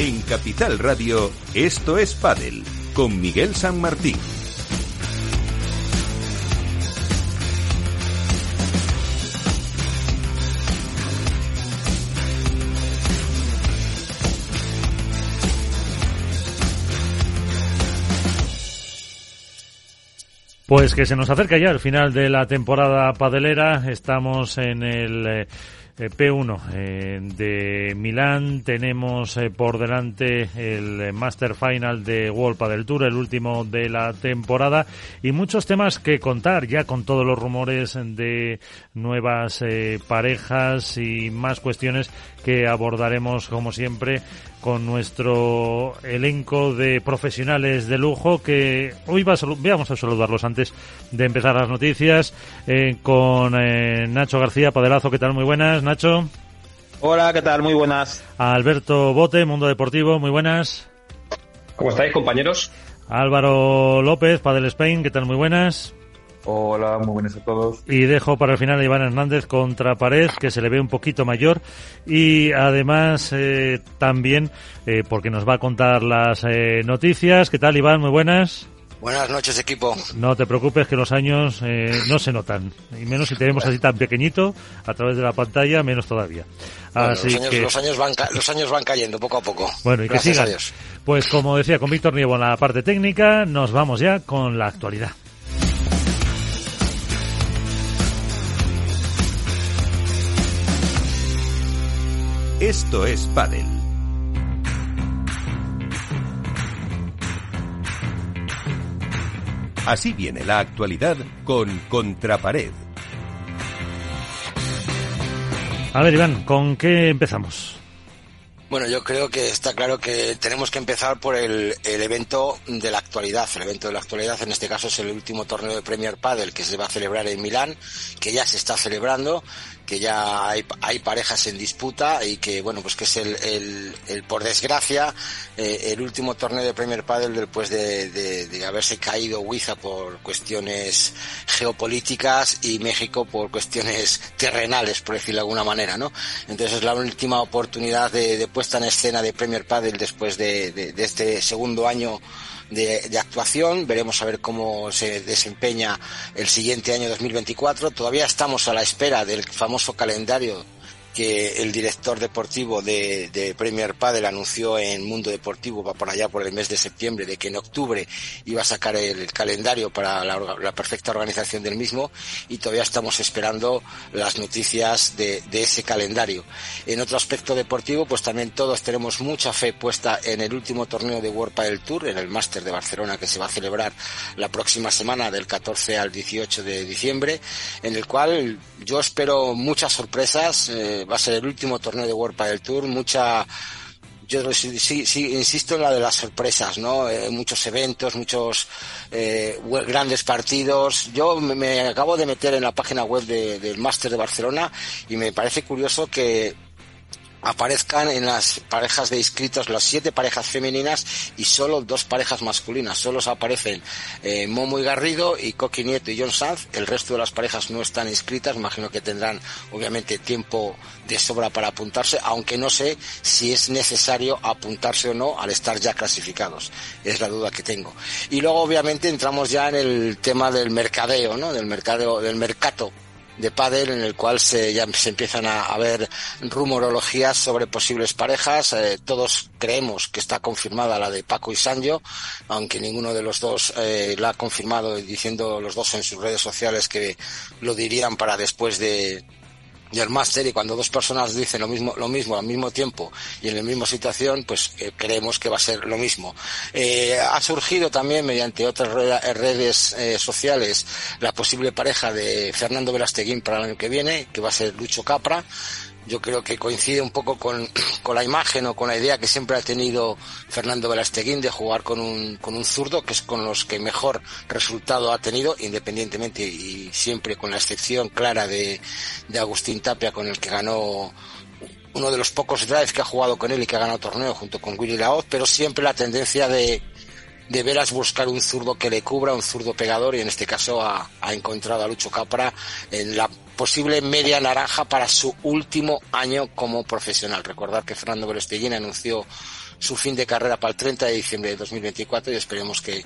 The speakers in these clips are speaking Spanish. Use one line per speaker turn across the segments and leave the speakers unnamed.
En Capital Radio, esto es Padel, con Miguel San Martín.
Pues que se nos acerca ya el final de la temporada padelera. Estamos en el eh, P1 eh, de Milán. Tenemos por delante el Master Final de World Padel Tour, el último de la temporada, y muchos temas que contar ya con todos los rumores de nuevas parejas y más cuestiones que abordaremos como siempre con nuestro elenco de profesionales de lujo que hoy va a vamos a saludarlos antes de empezar las noticias eh, con eh, Nacho García Padelazo, ¿qué tal? Muy buenas, Nacho.
Hola, ¿qué tal? Muy buenas.
Alberto Bote, Mundo Deportivo, muy buenas.
¿Cómo estáis, compañeros?
Álvaro López, Padel Spain, ¿qué tal? Muy buenas.
Hola, muy buenas a todos.
Y dejo para el final a Iván Hernández contra Pared, que se le ve un poquito mayor. Y además eh, también, eh, porque nos va a contar las eh, noticias. ¿Qué tal, Iván? Muy buenas.
Buenas noches, equipo.
No te preocupes que los años no se notan. Y menos si tenemos así tan pequeñito a través de la pantalla, menos todavía.
así los, años, que... los, años van los años van cayendo poco a poco.
Bueno, y que sigan. Pues como decía con Víctor Nievo en la parte técnica, nos vamos ya con la actualidad.
Esto es Padel. Así viene la actualidad con Contrapared.
A ver, Iván, ¿con qué empezamos?
Bueno, yo creo que está claro que tenemos que empezar por el, el, evento de la actualidad. El evento de la actualidad, en este caso, es el último torneo de Premier Padel que se va a celebrar en Milán, que ya se está celebrando que ya hay, hay, parejas en disputa y que bueno pues que es el, el, el por desgracia eh, el último torneo de Premier Padel después de, de, haberse caído Huiza por cuestiones geopolíticas y México por cuestiones terrenales por decirlo de alguna manera no entonces es la última oportunidad de, de puesta en escena de Premier Padel después de, de este segundo año de, de, actuación. Veremos a ver cómo se desempeña el siguiente año 2024. Todavía estamos a la espera del famoso calendario que el director deportivo de, Premier Padel anunció en Mundo Deportivo va por allá por el mes de septiembre de que en octubre iba a sacar el, calendario para la, perfecta organización del mismo y todavía estamos esperando las noticias de, de, ese calendario. En otro aspecto deportivo, pues también todos tenemos mucha fe puesta en el último torneo de World Padel Tour, en el Máster de Barcelona que se va a celebrar la próxima semana del 14 al 18 de diciembre, en el cual yo espero muchas sorpresas. Eh, va a ser el último torneo de World Padel Tour, mucha yo sí, sí, insisto en la de las sorpresas, ¿no? Eh, muchos eventos, muchos eh, grandes partidos. Yo me, me, acabo de meter en la página web de, del Máster de Barcelona y me parece curioso que aparezcan en las parejas de inscritos las siete parejas femeninas y solo dos parejas masculinas. Solo aparecen eh, Momo y Garrido y Coqui Nieto y John Sanz. El resto de las parejas no están inscritas. Imagino que tendrán obviamente tiempo de sobra para apuntarse, aunque no sé si es necesario apuntarse o no al estar ya clasificados. Es la duda que tengo. Y luego obviamente entramos ya en el tema del mercadeo, ¿no? Del mercadeo, del mercado de pádel en el cual se ya se empiezan a, a ver rumorologías sobre posibles parejas. Eh, todos creemos que está confirmada la de Paco y Sanjo, aunque ninguno de los dos eh, la ha confirmado diciendo los dos en sus redes sociales que lo dirían para después de, y el máster y cuando dos personas dicen lo mismo lo mismo al mismo tiempo y en la misma situación pues eh, creemos que va a ser lo mismo. Eh, ha surgido también mediante otras redes eh, sociales la posible pareja de Fernando Velasteguín para el año que viene que va a ser Lucho Capra yo creo que coincide un poco con, con, la imagen o con la idea que siempre ha tenido Fernando Velasteguín de jugar con un, con un zurdo, que es con los que mejor resultado ha tenido, independientemente y siempre con la excepción clara de, de Agustín Tapia, con el que ganó uno de los pocos drives que ha jugado con él y que ha ganado torneo junto con Willy Laoz, pero siempre la tendencia de, de veras buscar un zurdo que le cubra, un zurdo pegador, y en este caso ha, encontrado a Lucho Capra en la posible media naranja para su último año como profesional. Recordar que Fernando Beresteguín anunció su fin de carrera para el 30 de diciembre de 2024 y esperemos que,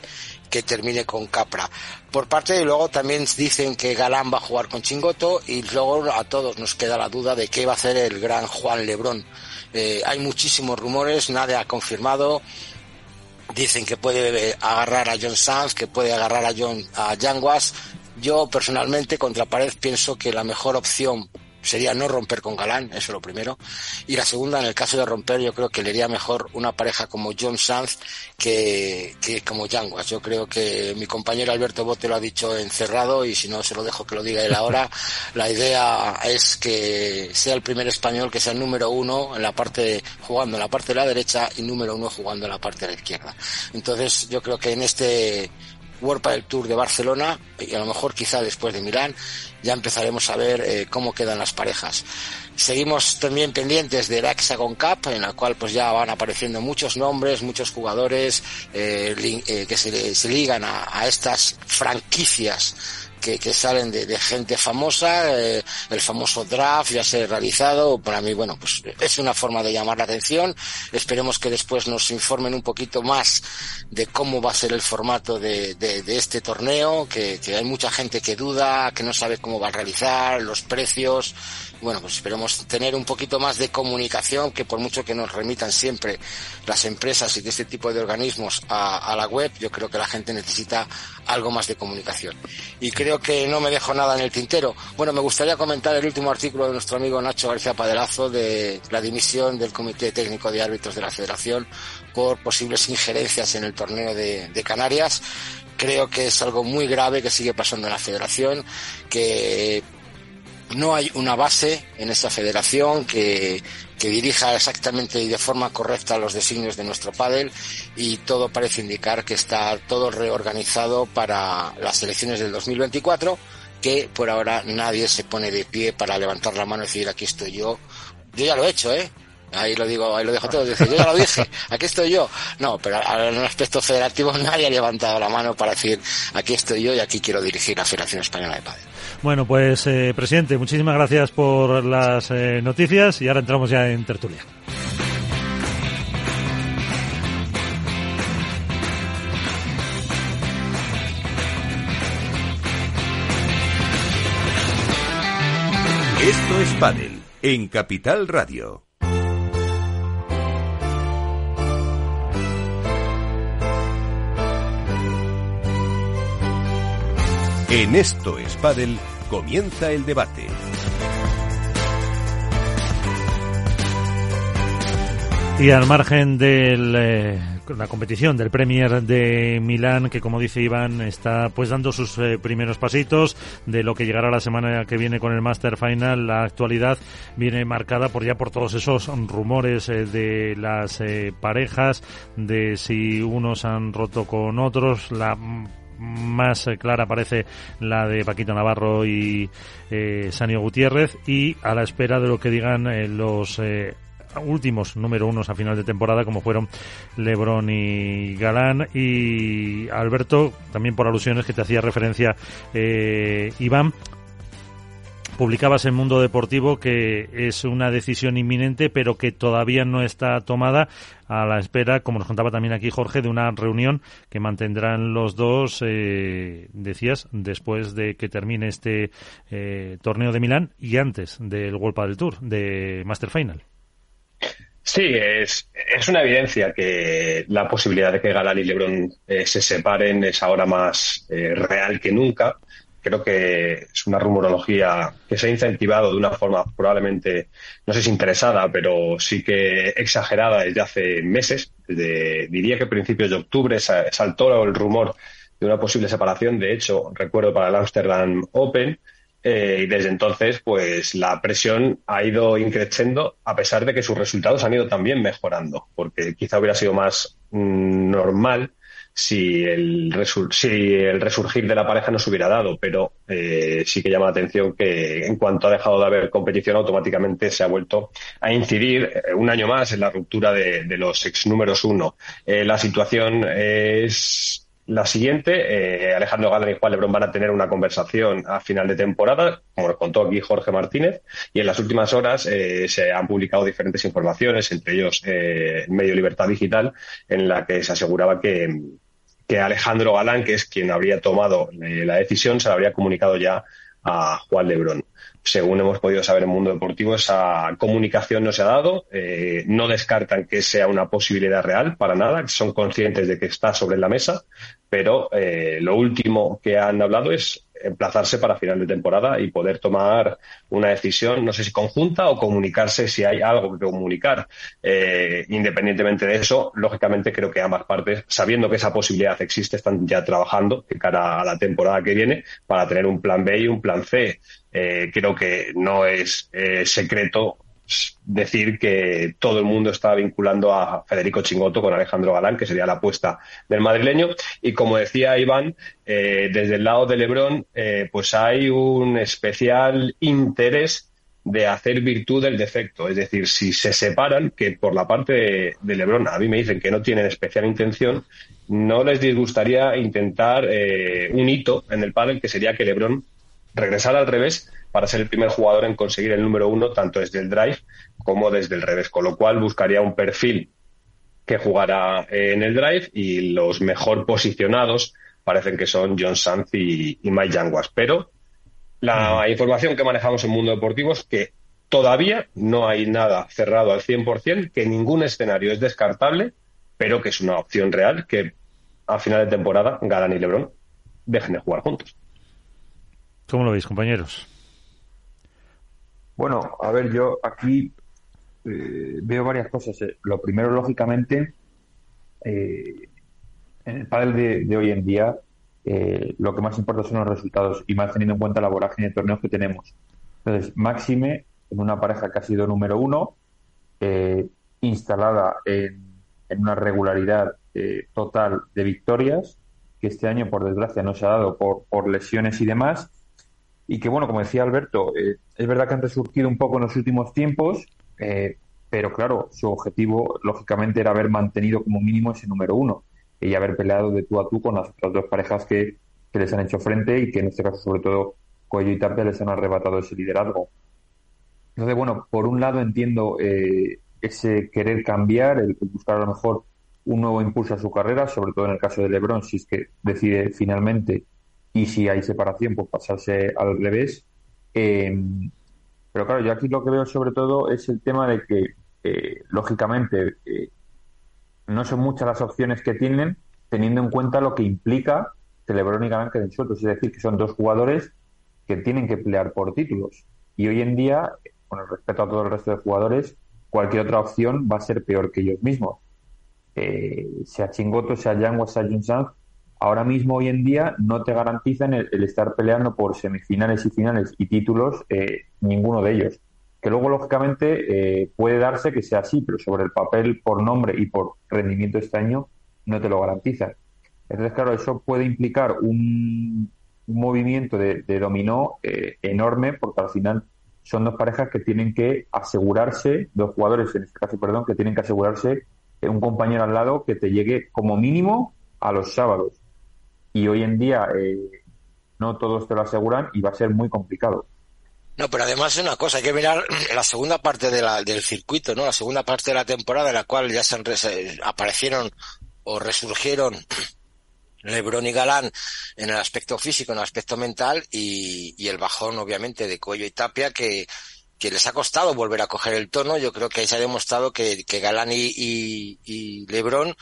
que termine con Capra. Por parte de luego también dicen que Galán va a jugar con Chingoto y luego a todos nos queda la duda de qué va a hacer el gran Juan Lebrón. Eh, hay muchísimos rumores, nadie ha confirmado. Dicen que puede eh, agarrar a John Sanz, que puede agarrar a John a Yanguas. Yo personalmente contra pared pienso que la mejor opción sería no romper con Galán, eso es lo primero. Y la segunda, en el caso de romper, yo creo que le iría mejor una pareja como John Sanz que, que como Yanguas. Yo creo que mi compañero Alberto Bote lo ha dicho encerrado y si no se lo dejo que lo diga él ahora. la idea es que sea el primer español que sea el número uno en la parte, jugando en la parte de la derecha y número uno jugando en la parte de la izquierda. Entonces yo creo que en este World del Tour de Barcelona y a lo mejor quizá después de Milán ya empezaremos a ver eh, cómo quedan las parejas. Seguimos también pendientes de la Hexagon Cup, en la cual pues ya van apareciendo muchos nombres, muchos jugadores eh, eh, que se, ligan a estas franquicias que, salen de, gente famosa, eh, el famoso draft ya se ha realizado, para mí, bueno, pues es una forma de llamar la atención. Esperemos que después nos informen un poquito más de cómo va a ser el formato de, de, este torneo, que, que hay mucha gente que duda, que no sabe cómo va a realizar, los precios, bueno, pues esperemos tener un poquito más de comunicación, que por mucho que nos remitan siempre las empresas y de este tipo de organismos a, la web, yo creo que la gente necesita algo más de comunicación. Y creo que no me dejo nada en el tintero. Bueno, me gustaría comentar el último artículo de nuestro amigo Nacho García Padelazo de la dimisión del Comité Técnico de Árbitros de la Federación por posibles injerencias en el torneo de, de Canarias creo que es algo muy grave que sigue pasando en la federación, que no hay una base en esa federación que, dirija exactamente y de forma correcta los designios de nuestro pádel y todo parece indicar que está todo reorganizado para las elecciones del 2024 que por ahora nadie se pone de pie para levantar la mano y decir aquí estoy yo. Yo ya lo he hecho, ¿eh? Ahí lo digo, ahí lo dejo todo. Dice, yo ya lo dije, aquí estoy yo. No, pero en un aspecto federativo nadie ha levantado la mano para decir, aquí estoy yo y aquí quiero dirigir la Federación Española de Padel.
Bueno, pues, eh, presidente, muchísimas gracias por las eh, noticias y ahora entramos ya en tertulia.
Esto es Padel en Capital Radio. En Esto es Padel comienza el debate.
Y al margen de eh, la competición del Premier de Milán, que como dice Iván, está pues dando sus eh, primeros pasitos, de lo que llegará la semana que viene con el Master Final, la actualidad viene marcada por ya por todos esos rumores eh, de las parejas, de si unos han roto con otros, la más eh, clara parece la de Paquito Navarro y eh, Sanio Gutiérrez. Y a la espera de lo que digan eh, los eh, últimos número unos a final de temporada como fueron Lebron y Galán. Y Alberto también por alusiones que te hacía referencia Iván publicabas en Mundo Deportivo que es una decisión inminente, pero que todavía no está tomada a la espera, como nos contaba también aquí Jorge, de una reunión que mantendrán los dos, eh, decías, después de que termine este eh, torneo de Milán y antes del World del Tour, de Master Final.
Sí, es, es una evidencia que la posibilidad de que Galán y Lebron eh, se separen es ahora más real que nunca creo que es una rumorología que se ha incentivado de una forma probablemente, no sé si interesada, pero sí que exagerada desde hace meses. diría que a principios de octubre saltó el rumor de una posible separación. De hecho, recuerdo para el Amsterdam Open. Eh, y desde entonces, pues la presión ha ido increciendo a pesar de que sus resultados han ido también mejorando, porque quizá hubiera sido más mm, normal si el, si el resurgir de la pareja no se hubiera dado, pero eh, sí que llama la atención que en cuanto ha dejado de haber competición, automáticamente se ha vuelto a incidir eh, un año más en la ruptura de, los ex números uno. Eh, la situación es la siguiente. Eh, Alejandro Galán y Juan Lebrón van a tener una conversación a final de temporada, como nos contó aquí Jorge Martínez, y en las últimas horas eh, se han publicado diferentes informaciones, entre ellos eh, Medio Libertad Digital, en la que se aseguraba que, que Alejandro Galán, que es quien habría tomado eh, la decisión, se la habría comunicado ya a Juan Lebrón según hemos podido saber en Mundo Deportivo, esa comunicación no se ha dado. Eh, no descartan que sea una posibilidad real para nada. Son conscientes de que está sobre la mesa, pero eh, lo último que han hablado es emplazarse para final de temporada y poder tomar una decisión, no sé si conjunta o comunicarse si hay algo que comunicar. Eh, independientemente de eso, lógicamente creo que ambas partes, sabiendo que esa posibilidad existe, están ya trabajando de cara a la temporada que viene para tener un plan B y un plan C. Eh, creo que no es eh, secreto decir que todo el mundo está vinculando a Federico Chingoto con Alejandro Galán, que sería la apuesta del madrileño. Y como decía Iván, eh, desde el lado de Lebrón, eh, pues hay un especial interés de hacer virtud del defecto. Es decir, si se separan, que por la parte de, de Lebrón a mí me dicen que no tienen especial intención, no les disgustaría intentar eh, un hito en el pádel que sería que Lebrón regresara al revés para ser el primer jugador en conseguir el número uno tanto desde el drive como desde el revés, con lo cual buscaría un perfil que jugara en el drive y los mejor posicionados parecen que son John Sanz y, y Mike Yanguas. Pero la información que manejamos en Mundo Deportivo es que todavía no hay nada cerrado al 100%, que ningún escenario es descartable, pero que es una opción real que a final de temporada Galán y Lebron dejen de jugar juntos.
¿Cómo lo veis, compañeros?
Bueno, a ver, yo aquí eh, veo varias cosas. Eh. Lo primero, lógicamente, eh, en el panel de, hoy en día, eh, lo que más importa son los resultados y más teniendo en cuenta la vorágine de torneos que tenemos. Entonces, Máxime, en una pareja que ha sido número uno, eh, instalada en, una regularidad total de victorias, que este año, por desgracia, no se ha dado por, por lesiones y demás, y que, bueno, como decía Alberto, eh, es verdad que han resurgido un poco en los últimos tiempos, eh, pero claro, su objetivo, lógicamente, era haber mantenido como mínimo ese número uno y haber peleado de tú a tú con las otras dos parejas que, que les han hecho frente y que en este caso, sobre todo, Cuello y Tapia les han arrebatado ese liderazgo. Entonces, bueno, por un lado entiendo eh, ese querer cambiar, el buscar a lo mejor un nuevo impulso a su carrera, sobre todo en el caso de LeBron, si es que decide finalmente y si hay separación, pues pasarse al revés. Eh, pero claro, yo aquí lo que veo sobre todo es el tema de que, eh, lógicamente, eh, no son muchas las opciones que tienen, teniendo en cuenta lo que implica que LeBron y Galán. Es decir, que son dos jugadores que tienen que pelear por títulos. Y hoy en día, con el respeto a todo el resto de jugadores, cualquier otra opción va a ser peor que ellos mismos. Eh, sea Chingoto, sea Yang o sea Jun ahora mismo, hoy en día, no te garantizan el, estar peleando por semifinales y finales y títulos, eh, ninguno de ellos. Que luego, lógicamente, eh, puede darse que sea así, pero sobre el papel, por nombre y por rendimiento este año, no te lo garantizan. Entonces, claro, eso puede implicar un, movimiento de, de dominó eh, enorme, porque al final son dos parejas que tienen que asegurarse, dos jugadores en este caso, perdón, que tienen que asegurarse un compañero al lado que te llegue como mínimo a los sábados y hoy en día eh, no todos te lo aseguran y va a ser muy complicado.
No, pero además es una cosa, hay que mirar la segunda parte de la, del circuito, ¿no? La segunda parte de la temporada en la cual ya se han, aparecieron o resurgieron Lebron y Galán en el aspecto físico, en el aspecto mental y, y el bajón, obviamente, de Cuello y Tapia que, que les ha costado volver a coger el tono. Yo creo que ahí se ha demostrado que, que Galán y, y Lebron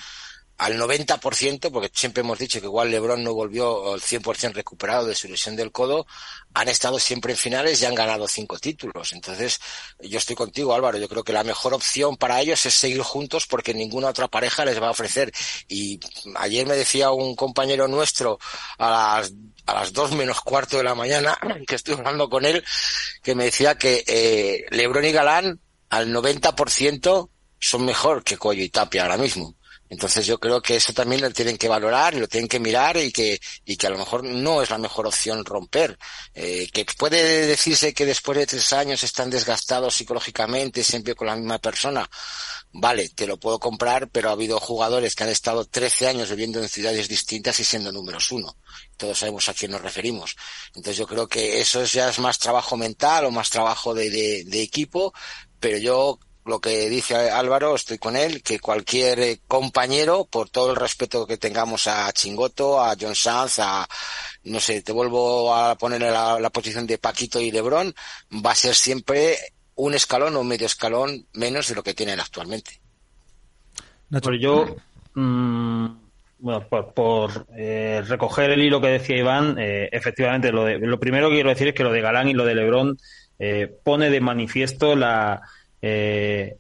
al 90%, porque siempre hemos dicho que igual LeBron no volvió al 100% recuperado de su lesión del codo, han estado siempre en finales y han ganado cinco títulos. Entonces, yo estoy contigo, Álvaro. Yo creo que la mejor opción para ellos es seguir juntos porque ninguna otra pareja les va a ofrecer. Y ayer me decía un compañero nuestro a las, a las dos menos cuarto de la mañana, que estoy hablando con él, que me decía que eh, LeBron y Galán al 90% son mejor que Coyo y Tapia ahora mismo. Entonces yo creo que eso también lo tienen que valorar y lo tienen que mirar y que, y que a lo mejor no es la mejor opción romper. Eh, que puede decirse que después de tres años están desgastados psicológicamente, siempre con la misma persona. Vale, te lo puedo comprar, pero ha habido jugadores que han estado 13 años viviendo en ciudades distintas y siendo números uno. Todos sabemos a quién nos referimos. Entonces yo creo que eso ya es más trabajo mental o más trabajo de, de, de equipo, pero yo lo que dice Álvaro, estoy con él, que cualquier eh, compañero, por todo el respeto que tengamos a Chingoto, a John Sanz, a, no sé, te vuelvo a poner la, la posición de Paquito y Lebron, va a ser siempre un escalón o un medio escalón menos de lo que tienen actualmente.
Pues yo, mmm, bueno, por, por eh, recoger el hilo que decía Iván, eh, efectivamente, lo, de, lo primero que quiero decir es que lo de Galán y lo de Lebron eh, pone de manifiesto la eh,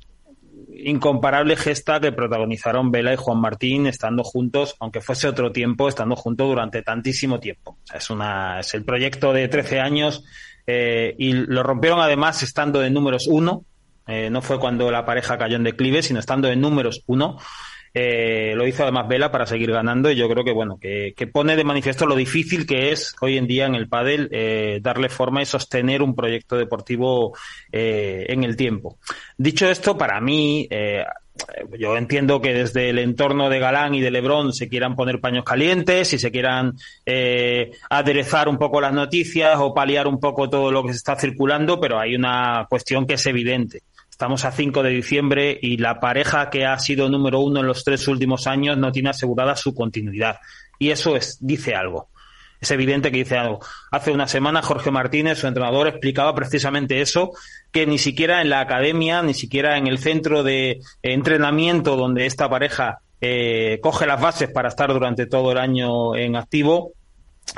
incomparable gesta que protagonizaron Vela y Juan Martín estando juntos, aunque fuese otro tiempo, estando juntos durante tantísimo tiempo. Es, una, es el proyecto de 13 años eh, y lo rompieron además estando de números uno. Eh, no fue cuando la pareja cayó en declive, sino estando en números uno. Eh, lo hizo además Vela para seguir ganando y yo creo que bueno que, que pone de manifiesto lo difícil que es hoy en día en el pádel eh, darle forma y sostener un proyecto deportivo eh, en el tiempo. Dicho esto, para mí eh, yo entiendo que desde el entorno de Galán y de Lebrón se quieran poner paños calientes y se quieran eh, aderezar un poco las noticias o paliar un poco todo lo que se está circulando, pero hay una cuestión que es evidente. Estamos a 5 de diciembre y la pareja que ha sido número uno en los tres últimos años no tiene asegurada su continuidad. Y eso es, dice algo. Es evidente que dice algo. Hace una semana Jorge Martínez, su entrenador, explicaba precisamente eso, que ni siquiera en la academia, ni siquiera en el centro de entrenamiento donde esta pareja eh, coge las bases para estar durante todo el año en activo,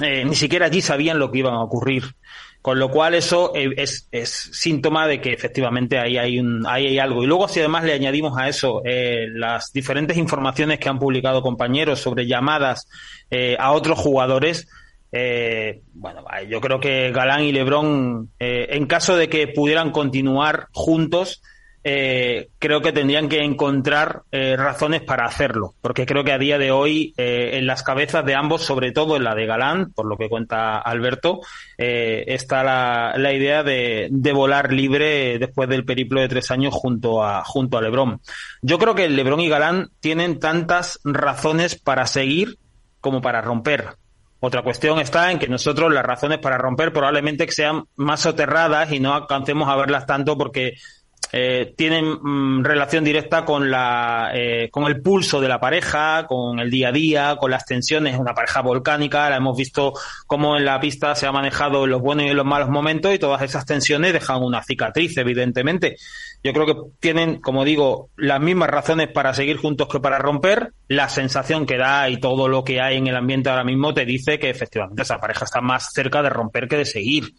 eh, ni siquiera allí sabían lo que iban a ocurrir. Con lo cual eso es, es síntoma de que efectivamente ahí hay, un, ahí hay algo. Y luego si además le añadimos a eso eh, las diferentes informaciones que han publicado compañeros sobre llamadas eh, a otros jugadores, eh, bueno, yo creo que Galán y Lebron, eh, en caso de que pudieran continuar juntos, eh, creo que tendrían que encontrar eh, razones para hacerlo, porque creo que a día de hoy eh, en las cabezas de ambos, sobre todo en la de Galán, por lo que cuenta Alberto, eh, está la, la idea de, de, volar libre después del periplo de tres años junto a, junto a Lebron. Yo creo que Lebron y Galán tienen tantas razones para seguir como para romper. Otra cuestión está en que nosotros las razones para romper probablemente sean más soterradas y no alcancemos a verlas tanto porque eh, tienen mm, relación directa con la eh, con el pulso de la pareja, con el día a día, con las tensiones, una pareja volcánica, la hemos visto cómo en la pista se ha manejado en los buenos y en los malos momentos y todas esas tensiones dejan una cicatriz, evidentemente. Yo creo que tienen, como digo, las mismas razones para seguir juntos que para romper. La sensación que da y todo lo que hay en el ambiente ahora mismo te dice que efectivamente esa pareja está más cerca de romper que de seguir.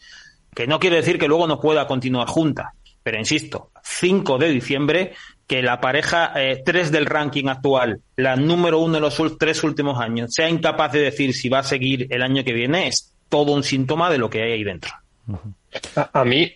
Que no quiere decir que luego no pueda continuar junta pero insisto, 5 de diciembre, que la pareja 3 eh, del ranking actual, la número uno en los tres últimos años, sea incapaz de decir si va a seguir el año que viene, es todo un síntoma de lo que hay ahí dentro.
A, a mí,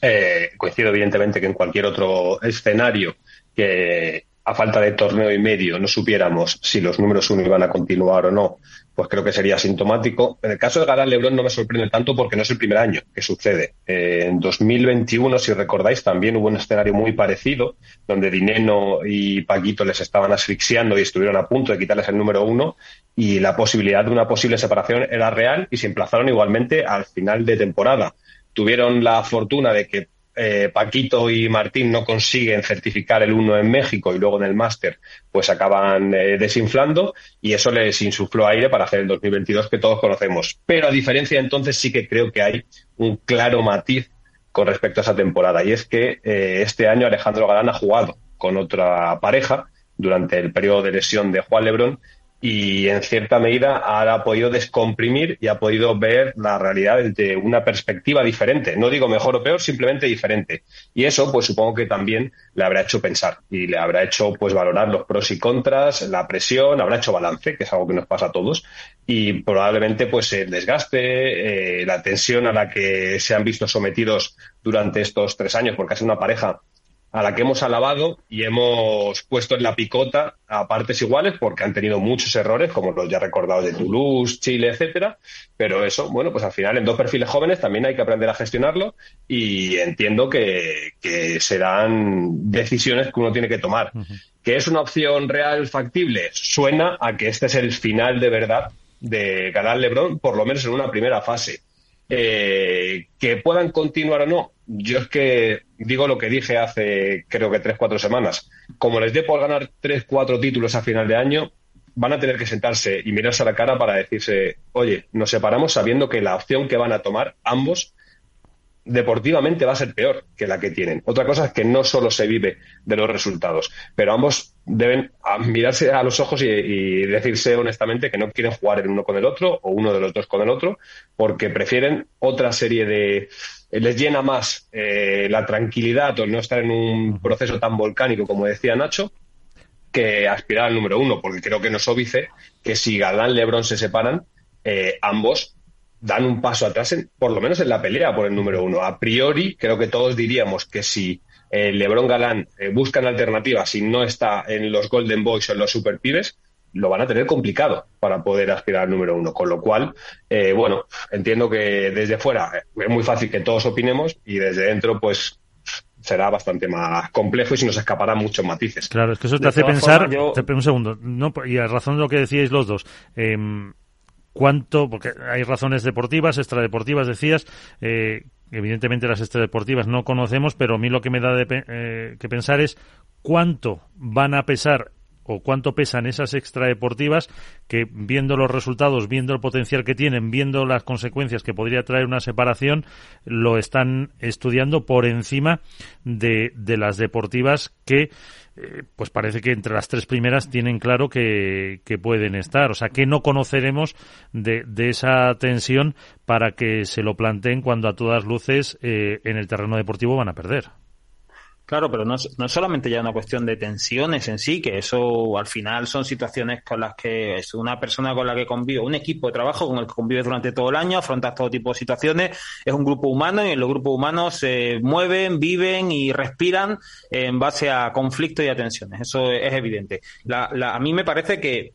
eh, coincido evidentemente que en cualquier otro escenario que a falta de torneo y medio no supiéramos si los números uno iban a continuar o no, pues creo que sería sintomático. En el caso de Galán Lebrón no me sorprende tanto porque no es el primer año que sucede. Eh, en 2021, si recordáis, también hubo un escenario muy parecido, donde Dineno y Paquito les estaban asfixiando y estuvieron a punto de quitarles el número uno, y la posibilidad de una posible separación era real y se emplazaron igualmente al final de temporada. Tuvieron la fortuna de que eh, Paquito y Martín no consiguen certificar el uno en México y luego en el máster pues acaban eh, desinflando y eso les insufló aire para hacer el 2022 que todos conocemos. Pero a diferencia entonces sí que creo que hay un claro matiz con respecto a esa temporada y es que eh, este año Alejandro Galán ha jugado con otra pareja durante el periodo de lesión de Juan Lebrón y en cierta medida ha podido descomprimir y ha podido ver la realidad desde una perspectiva diferente. No digo mejor o peor, simplemente diferente. Y eso, pues supongo que también le habrá hecho pensar y le habrá hecho pues valorar los pros y contras, la presión, habrá hecho balance, que es algo que nos pasa a todos, y probablemente pues el desgaste, eh, la tensión a la que se han visto sometidos durante estos tres años, porque ha sido una pareja a la que hemos alabado y hemos puesto en la picota a partes iguales porque han tenido muchos errores, como los ya recordados de Toulouse, Chile, etcétera. Pero eso, bueno, pues al final en dos perfiles jóvenes también hay que aprender a gestionarlo y entiendo que, serán decisiones que uno tiene que tomar. ¿Que es una opción real factible? Suena a que este es el final de verdad de ganar Lebron, por lo menos en una primera fase. Eh, que puedan continuar o no, yo es que digo lo que dije hace creo que tres, cuatro semanas. Como les dé por ganar tres, cuatro títulos a final de año, van a tener que sentarse y mirarse a la cara para decirse, oye, nos separamos sabiendo que la opción que van a tomar ambos deportivamente va a ser peor que la que tienen. Otra cosa es que no solo se vive de los resultados, pero ambos deben mirarse a los ojos y, decirse honestamente que no quieren jugar el uno con el otro o uno de los dos con el otro, porque prefieren otra serie de... les llena más eh, la tranquilidad o no estar en un proceso tan volcánico como decía Nacho, que aspirar al número uno, porque creo que no es óbice que si Galán y Lebron se separan, eh, ambos dan un paso atrás, por lo menos en la pelea por el número uno. A priori, creo que todos diríamos que si eh, LeBron Galán eh, buscan alternativas y no está en los Golden Boys o en los Super Pibes, lo van a tener complicado para poder aspirar al número uno. Con lo cual, eh, bueno, entiendo que desde fuera es muy fácil que todos opinemos y desde dentro, pues será bastante más complejo y se nos escapará muchos matices.
Claro, es que eso te hace pensar. Un segundo, no, y a razón de lo que decíais los dos. Eh, cuánto, porque hay razones deportivas, extradeportivas, decías, eh, evidentemente las extradeportivas no conocemos, pero a mí lo que me da de, eh, que pensar es cuánto van a pesar o cuánto pesan esas extradeportivas que viendo los resultados, viendo el potencial que tienen, viendo las consecuencias que podría traer una separación, lo están estudiando por encima de, de las deportivas que eh, pues parece que entre las tres primeras tienen claro que, pueden estar. O sea, que no conoceremos de, de, esa tensión para que se lo planteen cuando a todas luces eh, en el terreno deportivo van a perder.
Claro, pero no, no solamente ya una cuestión de tensiones en sí, que eso al final son situaciones con las que es una persona con la que convive, un equipo de trabajo con el que convive durante todo el año, afrontas todo tipo de situaciones, es un grupo humano y en los grupos humanos se mueven, viven y respiran en base a conflictos y a tensiones. Eso es evidente. a mí me parece que,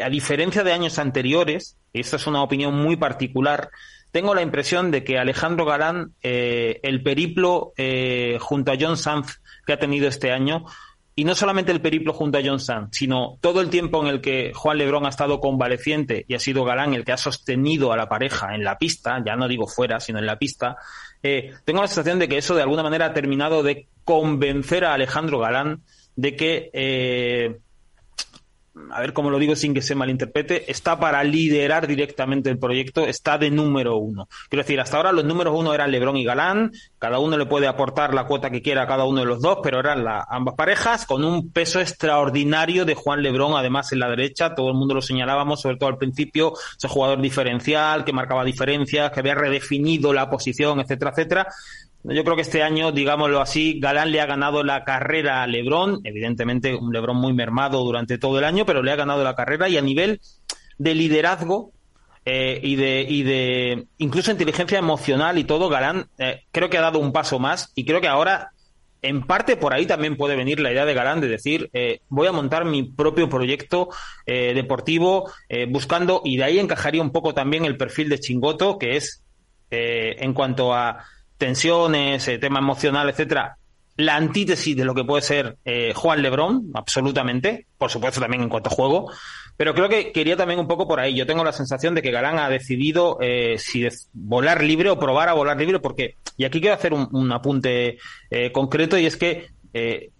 a diferencia de años anteriores, y esta es una opinión muy particular, tengo la impresión de que Alejandro Galán, eh, el periplo eh, junto a John Sanz que ha tenido este año, y no solamente el periplo junto a John Sanz, sino todo el tiempo en el que Juan Lebrón ha estado convaleciente y ha sido Galán el que ha sostenido a la pareja en la pista, ya no digo fuera, sino en la pista, eh, tengo la sensación de que eso de alguna manera ha terminado de convencer a Alejandro Galán de que a ver cómo lo digo sin que se malinterprete, está para liderar directamente el proyecto, está de número uno. Quiero decir, hasta ahora los números uno eran Lebrón y Galán, cada uno le puede aportar la cuota que quiera a cada uno de los dos, pero eran ambas parejas con un peso extraordinario de Juan Lebrón, además en la derecha, todo el mundo lo señalábamos, sobre todo al principio, ese jugador diferencial que marcaba diferencias, que había redefinido la posición, etcétera, etcétera. Yo creo que este año, digámoslo así, Galán le ha ganado la carrera a Lebrón, evidentemente un Lebrón muy mermado durante todo el año, pero le ha ganado la carrera y a nivel de liderazgo eh, y de y de incluso inteligencia emocional y todo, Galán eh, creo que ha dado un paso más y creo que ahora en parte por ahí también puede venir la idea de Galán de decir eh, voy a montar mi propio proyecto deportivo buscando y de ahí encajaría un poco también el perfil de Chingoto que es en cuanto a tensiones, eh, tema emocional, etcétera, la antítesis de lo que puede ser eh, Juan Lebrón, absolutamente, por supuesto también en cuanto a juego, pero creo que quería también un poco por ahí. Yo tengo la sensación de que Galán ha decidido eh, si volar libre o probar a volar libre, porque, y aquí quiero hacer un, apunte concreto, y es que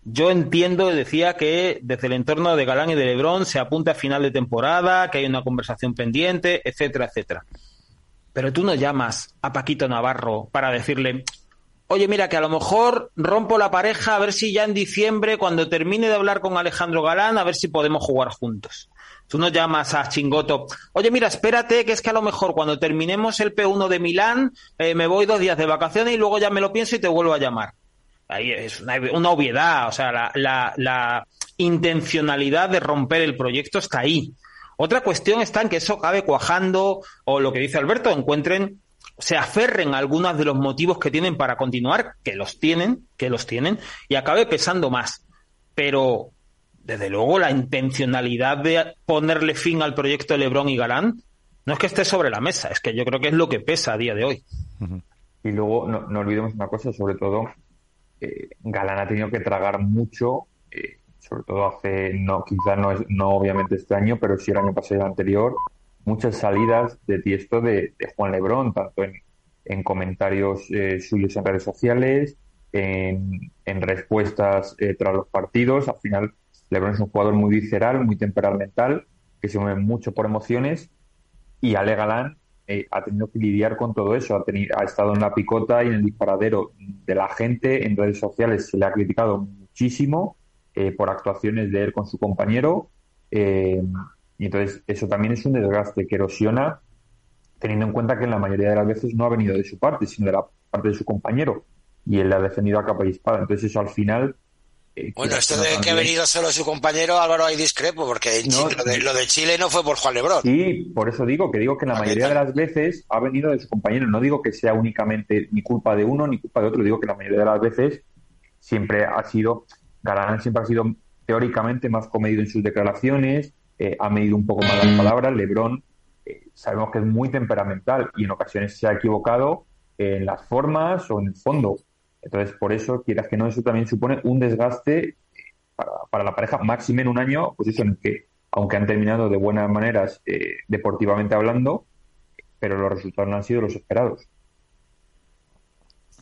yo entiendo, decía que desde el entorno de Galán y de Lebrón se apunta a final de temporada, que hay una conversación pendiente, etcétera, etcétera. Pero tú no llamas a Paquito Navarro para decirle, oye, mira, que a lo mejor rompo la pareja, a ver si ya en diciembre, cuando termine de hablar con Alejandro Galán, a ver si podemos jugar juntos. Tú no llamas a Chingoto, oye, mira, espérate, que es que a lo mejor cuando terminemos el P1 de Milán, eh, me voy dos días de vacaciones y luego ya me lo pienso y te vuelvo a llamar. Ahí es una, obviedad, o sea, la, la intencionalidad de romper el proyecto está ahí. Otra cuestión está en que eso acabe cuajando o lo que dice Alberto, encuentren se aferren a algunos de los motivos que tienen para continuar, que los tienen, que los tienen, y acabe pesando más. Pero, desde luego, la intencionalidad de ponerle fin al proyecto de Lebron y Galán no es que esté sobre la mesa, es que yo creo que es lo que pesa a día de hoy.
Y luego, no, olvidemos una cosa, sobre todo, eh, Galán ha tenido que tragar mucho, eh, sobre todo hace, no, quizás no, es, no obviamente este año, pero sí el año pasado y el anterior, muchas salidas de tiesto de, Juan Lebrón, tanto en, comentarios eh, suyos en redes sociales, en, respuestas eh, tras los partidos. Al final, Lebrón es un jugador muy visceral, muy temperamental, que se mueve mucho por emociones y Ale Galán eh, ha tenido que lidiar con todo eso. Ha, tenido, ha estado en la picota y en el disparadero de la gente. En redes sociales se le ha criticado muchísimo por actuaciones de él con su compañero. Y entonces eso también es un desgaste que erosiona, teniendo en cuenta que en la mayoría de las veces no ha venido de su parte, sino de la parte de su compañero. Y él le ha defendido a capa y espada. Entonces eso al final...
Eh, bueno, esto de que ha venido solo su compañero, Álvaro, hay discrepo, porque lo, de, Chile no fue por Juan Lebrón.
Sí, por eso digo que digo que en la mayoría de las veces ha venido de su compañero. No digo que sea únicamente ni culpa de uno ni culpa de otro, digo que la mayoría de las veces siempre ha sido, Galán siempre ha sido teóricamente más comedido en sus declaraciones, eh, ha medido un poco más las palabras. Lebron eh, sabemos que es muy temperamental y en ocasiones se ha equivocado en las formas o en el fondo. Entonces, por eso, quieras que no, eso también supone un desgaste para, la pareja, máximo en un año, pues eso en el que, aunque han terminado de buenas maneras eh, deportivamente hablando, pero los resultados no han sido los esperados.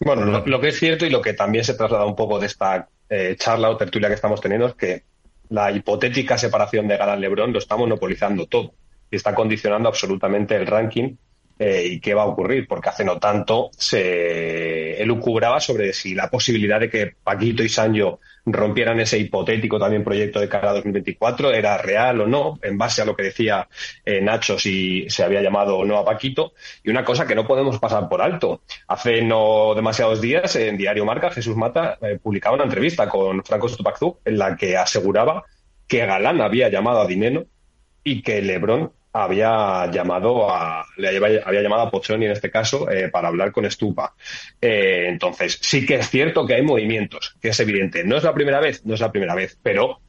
Bueno, lo, que es cierto y lo que también se traslada un poco de esta charla o tertulia que estamos teniendo es que la hipotética separación de Galán-Lebrón lo está monopolizando todo y está condicionando absolutamente el ranking eh, y qué va a ocurrir, porque hace no tanto se elucubraba sobre si la posibilidad de que Paquito y Sancho rompieran ese hipotético también proyecto de cara a 2024 era real o no, en base a lo que decía eh, Nacho si se había llamado o no a Paquito. Y una cosa que no podemos pasar por alto. Hace no demasiados días en Diario Marca Jesús Mata eh, publicaba una entrevista con Franco Stopakzuk en la que aseguraba que Galán había llamado a Dineno y que Lebron había llamado a le había, llamado a Pochoni en este caso eh, para hablar con Stupa. Eh, entonces, sí que es cierto que hay movimientos, que es evidente. No es la primera vez, no es la primera vez, pero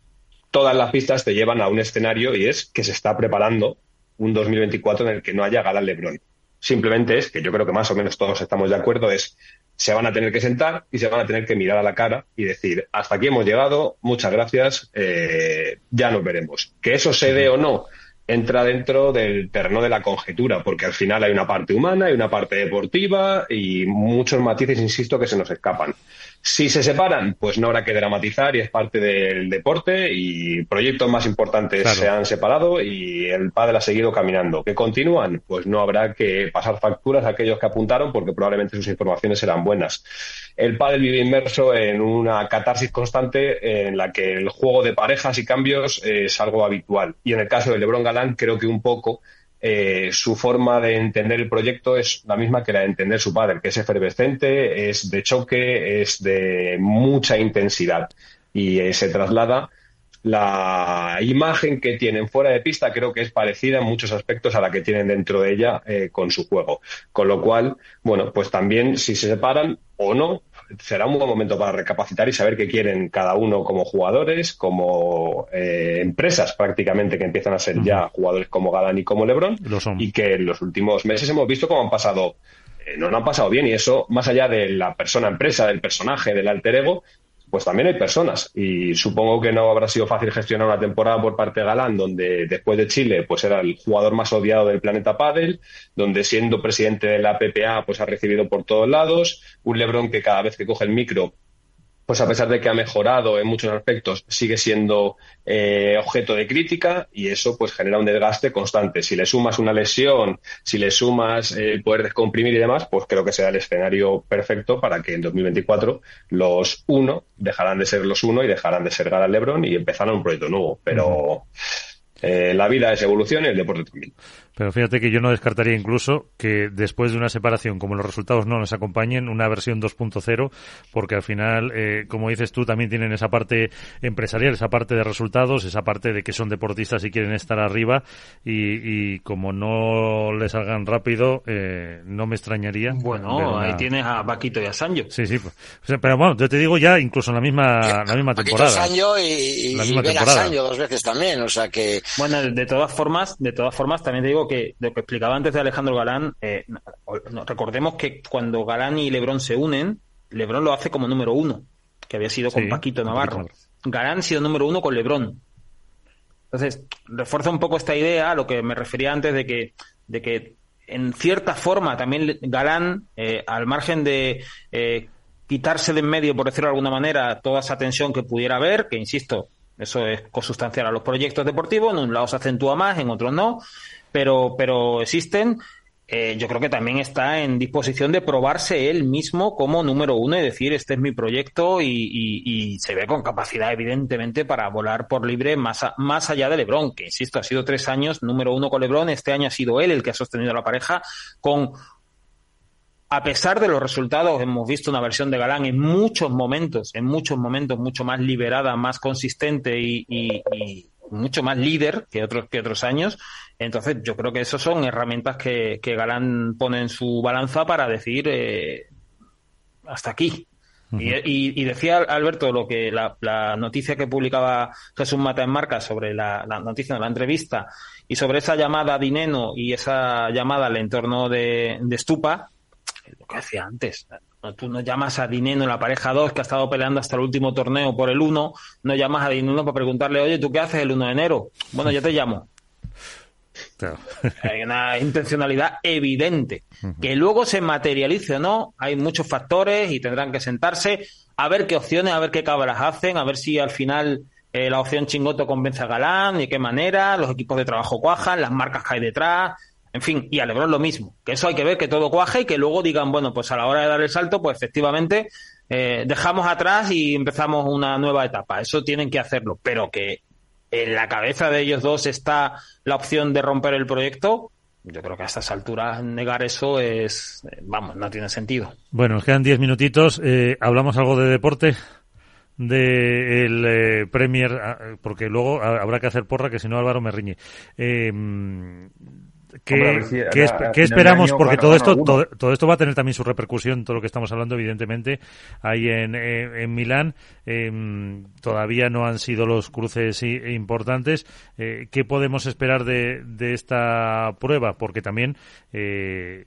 todas las pistas te llevan a un escenario y es que se está preparando un 2024 en el que no haya Galán Lebron. Simplemente es que yo creo que más o menos todos estamos de acuerdo, es se van a tener que sentar y se van a tener que mirar a la cara y decir, hasta aquí hemos llegado, muchas gracias, eh, ya nos veremos. Que eso se dé o no, entra dentro del terreno de la conjetura, porque al final hay una parte humana, hay una parte deportiva y muchos matices, insisto, que se nos escapan. Si se separan, pues no habrá que dramatizar y es parte del deporte y proyectos más importantes se han separado y el padre ha seguido caminando. ¿Que continúan? Pues no habrá que pasar facturas a aquellos que apuntaron porque probablemente sus informaciones eran buenas. El padre vive inmerso en una catarsis constante en la que el juego de parejas y cambios es algo habitual. Y en el caso de Lebron Galán creo que un poco eh, su forma de entender el proyecto es la misma que la de entender su padre, que es efervescente, es de choque, es de mucha intensidad y eh, se traslada la imagen que tienen fuera de pista creo que es parecida en muchos aspectos a la que tienen dentro de ella eh, con su juego. Con lo cual, bueno, pues también si se separan o no, será un buen momento para recapacitar y saber qué quieren cada uno como jugadores, como eh, empresas prácticamente que empiezan a ser ya jugadores como Galán y como Lebron y que en los últimos meses hemos visto cómo han pasado eh, no, no han pasado bien y eso más allá de la persona empresa, del personaje, del alter ego, pues también hay personas. Y supongo que no habrá sido fácil gestionar una temporada por parte de Galán, donde después de Chile, pues era el jugador más odiado del planeta Padel, donde siendo presidente de la PPA, pues ha recibido por todos lados, un Lebron que cada vez que coge el micro pues a pesar de que ha mejorado en muchos aspectos, sigue siendo eh, objeto de crítica y eso pues genera un desgaste constante. Si le sumas una lesión, si le sumas el poder descomprimir y demás, pues creo que será el escenario perfecto para que en 2024 los uno dejarán de ser los uno y dejarán de ser Gara Lebron y empezarán un proyecto nuevo. Pero eh, la vida es evolución y el deporte también.
Pero fíjate que yo no descartaría incluso que después de una separación, como los resultados no nos acompañen, una versión 2.0, porque al final, eh, como dices tú, también tienen esa parte empresarial, esa parte de resultados, esa parte de que son deportistas y quieren estar arriba, y, como no les salgan rápido, eh, no me extrañaría.
Bueno, ahí tienes a Paquito y a Sancho.
Sí, sí. pero bueno, yo te digo ya, incluso en la misma, la misma temporada.
Sancho y, la misma temporada. dos veces también, o sea que.
Bueno, de todas formas, de todas formas, también te digo que lo que explicaba antes de Alejandro Galán, eh, recordemos que cuando Galán y Lebrón se unen, Lebrón lo hace como número uno, que había sido con Paquito Navarro. Galán ha sido número uno con Lebrón. Entonces, refuerza un poco esta idea, a lo que me refería antes de que, de que en cierta forma también Galán, eh, al margen de eh, quitarse de en medio, por decirlo de alguna manera, toda esa tensión que pudiera haber, que insisto, eso es consustancial a los proyectos deportivos, en un lado se acentúa más, en otros no, pero, pero existen. Eh, yo creo que también está en disposición de probarse él mismo como número uno y decir este es mi proyecto y, se ve con capacidad evidentemente para volar por libre más, más allá de Lebron, que insisto, ha sido tres años número uno con Lebron, este año ha sido él el que ha sostenido a la pareja con a pesar de los resultados, hemos visto una versión de Galán en muchos momentos, en muchos momentos mucho más liberada, más consistente y, mucho más líder que otros que otros años. Entonces, yo creo que esas son herramientas que, Galán pone en su balanza para decir eh, hasta aquí. y, decía Alberto lo que la, noticia que publicaba Jesús Mata en Marca sobre la, noticia de la entrevista y sobre esa llamada a Dineno y esa llamada al entorno de, de Stupa, lo que hacía antes. Tú no llamas a Dineno, la pareja 2, que ha estado peleando hasta el último torneo por el 1, no llamas a Dineno para preguntarle, oye, ¿tú qué haces el 1 de enero? Bueno, ya te llamo. Hay una intencionalidad evidente. Que luego se materialice o no, hay muchos factores y tendrán que sentarse a ver qué opciones, a ver qué cabras hacen, a ver si al final eh, la opción Chingoto convence a Galán, de qué manera, los equipos de trabajo cuajan, las marcas que hay detrás, en fin, y a Lebron lo mismo. Que eso hay que ver que todo cuaje y que luego digan, bueno, pues a la hora de dar el salto, pues efectivamente eh, dejamos atrás y empezamos una nueva etapa. Eso tienen que hacerlo. Pero que en la cabeza de ellos dos está la opción de romper el proyecto, yo creo que a estas alturas negar eso es, eh, vamos, no tiene sentido.
Bueno, nos quedan diez minutitos. Eh, ¿Hablamos algo de deporte? del Premier, ah, porque luego habrá que hacer porra, que si no Álvaro me riñe. Eh, ¿Qué, esperamos? Porque todo esto, todo, esto va a tener también su repercusión, todo lo que estamos hablando, evidentemente, ahí en, eh, en Milán. Em, todavía no han sido los cruces importantes. Eh, ¿Qué podemos esperar de, de esta prueba? Porque también eh,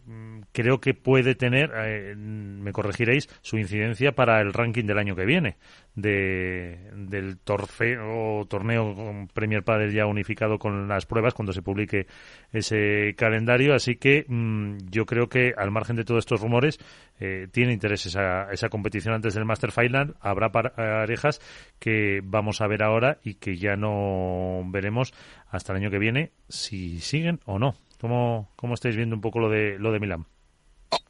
creo que puede tener, me corregiréis, su incidencia para el ranking del año que viene de, del torneo, torneo Premier Padel ya unificado con las pruebas cuando se publique ese calendario. Así que mm, yo creo que, al margen de todos estos rumores, eh, tiene interés esa, esa competición antes del Master Final. Habrá parejas que vamos a ver ahora y que ya no veremos hasta el año que viene si siguen o no. ¿Cómo, cómo estáis viendo un poco lo de, lo de Milán?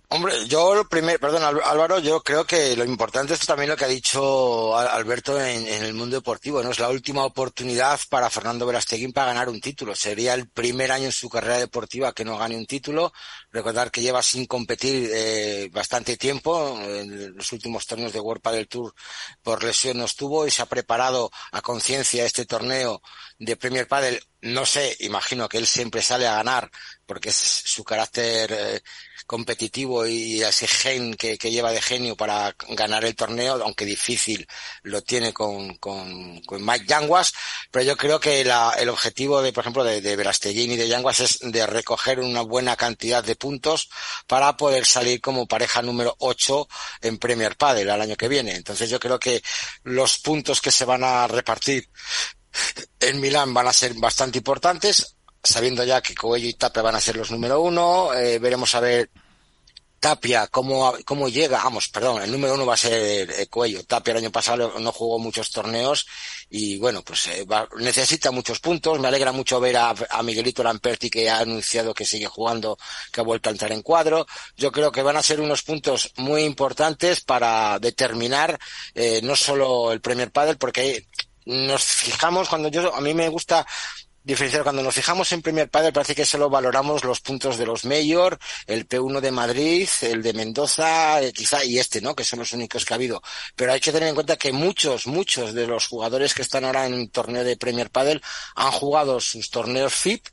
Hombre, yo primero, perdón Álvaro, yo creo que lo importante es también lo que ha dicho Alberto en, el mundo deportivo, ¿no? Es la última oportunidad para Fernando Verasteguín para ganar un título. Sería el primer año en su carrera deportiva que no gane un título. Recordar que lleva sin competir eh, bastante tiempo. En los últimos torneos de World Padel Tour por lesión no estuvo y se ha preparado a conciencia este torneo de Premier Padel. No sé, imagino que él siempre sale a ganar porque es su carácter eh, competitivo y ese gen que, lleva de genio para ganar el torneo, aunque difícil lo tiene con, con, Mike Yanguas, pero yo creo que el objetivo de, por ejemplo, de, de y de Yanguas es de recoger una buena cantidad de puntos para poder salir como pareja número 8 en Premier Padel al año que viene. Entonces yo creo que los puntos que se van a repartir en Milán van a ser bastante importantes sabiendo ya que Coello y Tapia van a ser los número uno, eh, veremos a ver Tapia cómo, cómo llega, vamos, perdón, el número uno va a ser eh, Coello. Tapia el año pasado no jugó muchos torneos y bueno, pues eh, necesita muchos puntos. Me alegra mucho ver a, Miguelito Lamperti que ha anunciado que sigue jugando, que ha vuelto a entrar en cuadro. Yo creo que van a ser unos puntos muy importantes para determinar no solo el Premier Padel, porque nos fijamos cuando yo, a mí me gusta diferenciar. Cuando nos fijamos en Premier Padel parece que solo valoramos los puntos de los Mayor, el P1 de Madrid, el de Mendoza, eh, quizá y este, ¿no? Que son los únicos que ha habido. Pero hay que tener en cuenta que muchos, muchos de los jugadores que están ahora en torneo de Premier Padel han jugado sus torneos FIP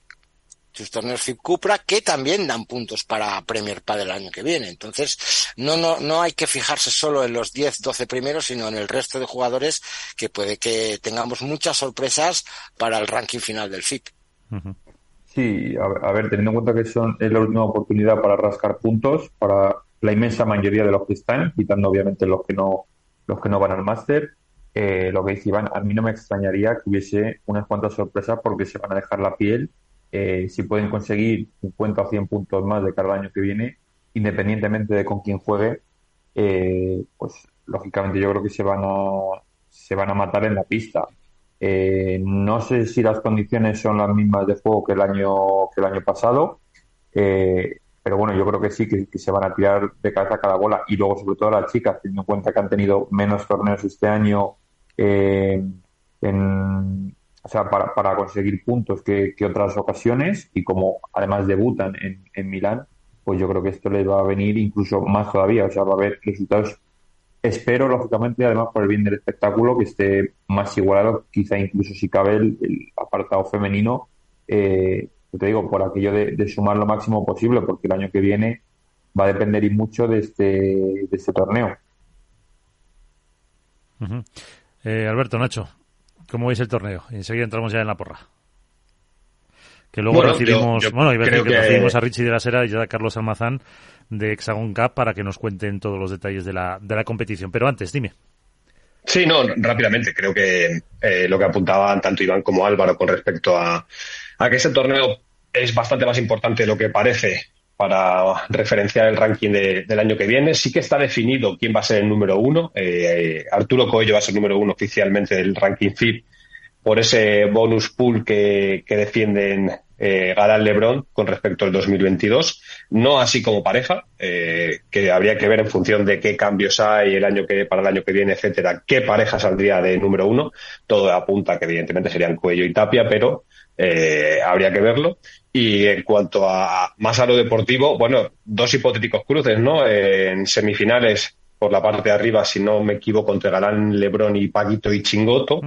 sus torneos FIP Cupra que también dan puntos para Premier Padel el año que viene. Entonces, no, no, no hay que fijarse solo en los 10, 12 primeros, sino en el resto de jugadores que puede que tengamos muchas sorpresas para el ranking final del FIP.
Sí, a, ver, teniendo en cuenta que son, es la última oportunidad para rascar puntos para la inmensa mayoría de los que están, quitando obviamente los que no, los que no van al máster, eh, lo que dice Iván, a mí no me extrañaría que hubiese unas cuantas sorpresas porque se van a dejar la piel eh, si pueden conseguir 50 o 100 puntos más de cada año que viene, independientemente de con quién juegue, eh, pues lógicamente yo creo que se van a, se van a matar en la pista. Eh, no sé si las condiciones son las mismas de juego que el año, que el año pasado, pero bueno, yo creo que sí, que, se van a tirar de cabeza cada bola. Y luego, sobre todo, las chicas, teniendo en cuenta que han tenido menos torneos este año en, o sea, para, para conseguir puntos que, otras ocasiones y como además debutan en, en Milán, pues yo creo que esto les va a venir incluso más todavía, o sea, va a haber resultados, espero lógicamente, además por el bien del espectáculo, que esté más igualado, quizá incluso si cabe el, apartado femenino, eh, te digo, por aquello de, sumar lo máximo posible, porque el año que viene va a depender y mucho de este, de este torneo.
eh, Alberto, Nacho, ¿Cómo veis el torneo? enseguida entramos ya en la porra. Que luego recibimos, bueno, que, recibimos a Richie de la Sera y a Carlos Almazán de Hexagon Cup para que nos cuenten todos los detalles de la, de la competición. Pero antes, dime.
Sí, no, rápidamente. Creo que eh, lo que apuntaban tanto Iván como Álvaro con respecto a, a que ese torneo es bastante más importante de lo que parece para referenciar el ranking del año que viene. Sí que está definido quién va a ser el número uno. Eh, Arturo Coello va a ser el número uno oficialmente del ranking FIP por ese bonus pool que, defienden eh, Lebron con respecto al 2022. No así como pareja, eh, que habría que ver en función de qué cambios hay el año que, para el año que viene, etcétera, qué pareja saldría de número uno. Todo apunta que evidentemente serían Cuello y Tapia, pero eh, habría que verlo. Y en cuanto a más a lo deportivo, bueno, dos hipotéticos cruces, ¿no? en semifinales, por la parte de arriba, si no me equivoco, entre Galán, Lebrón y Paquito y Chingoto,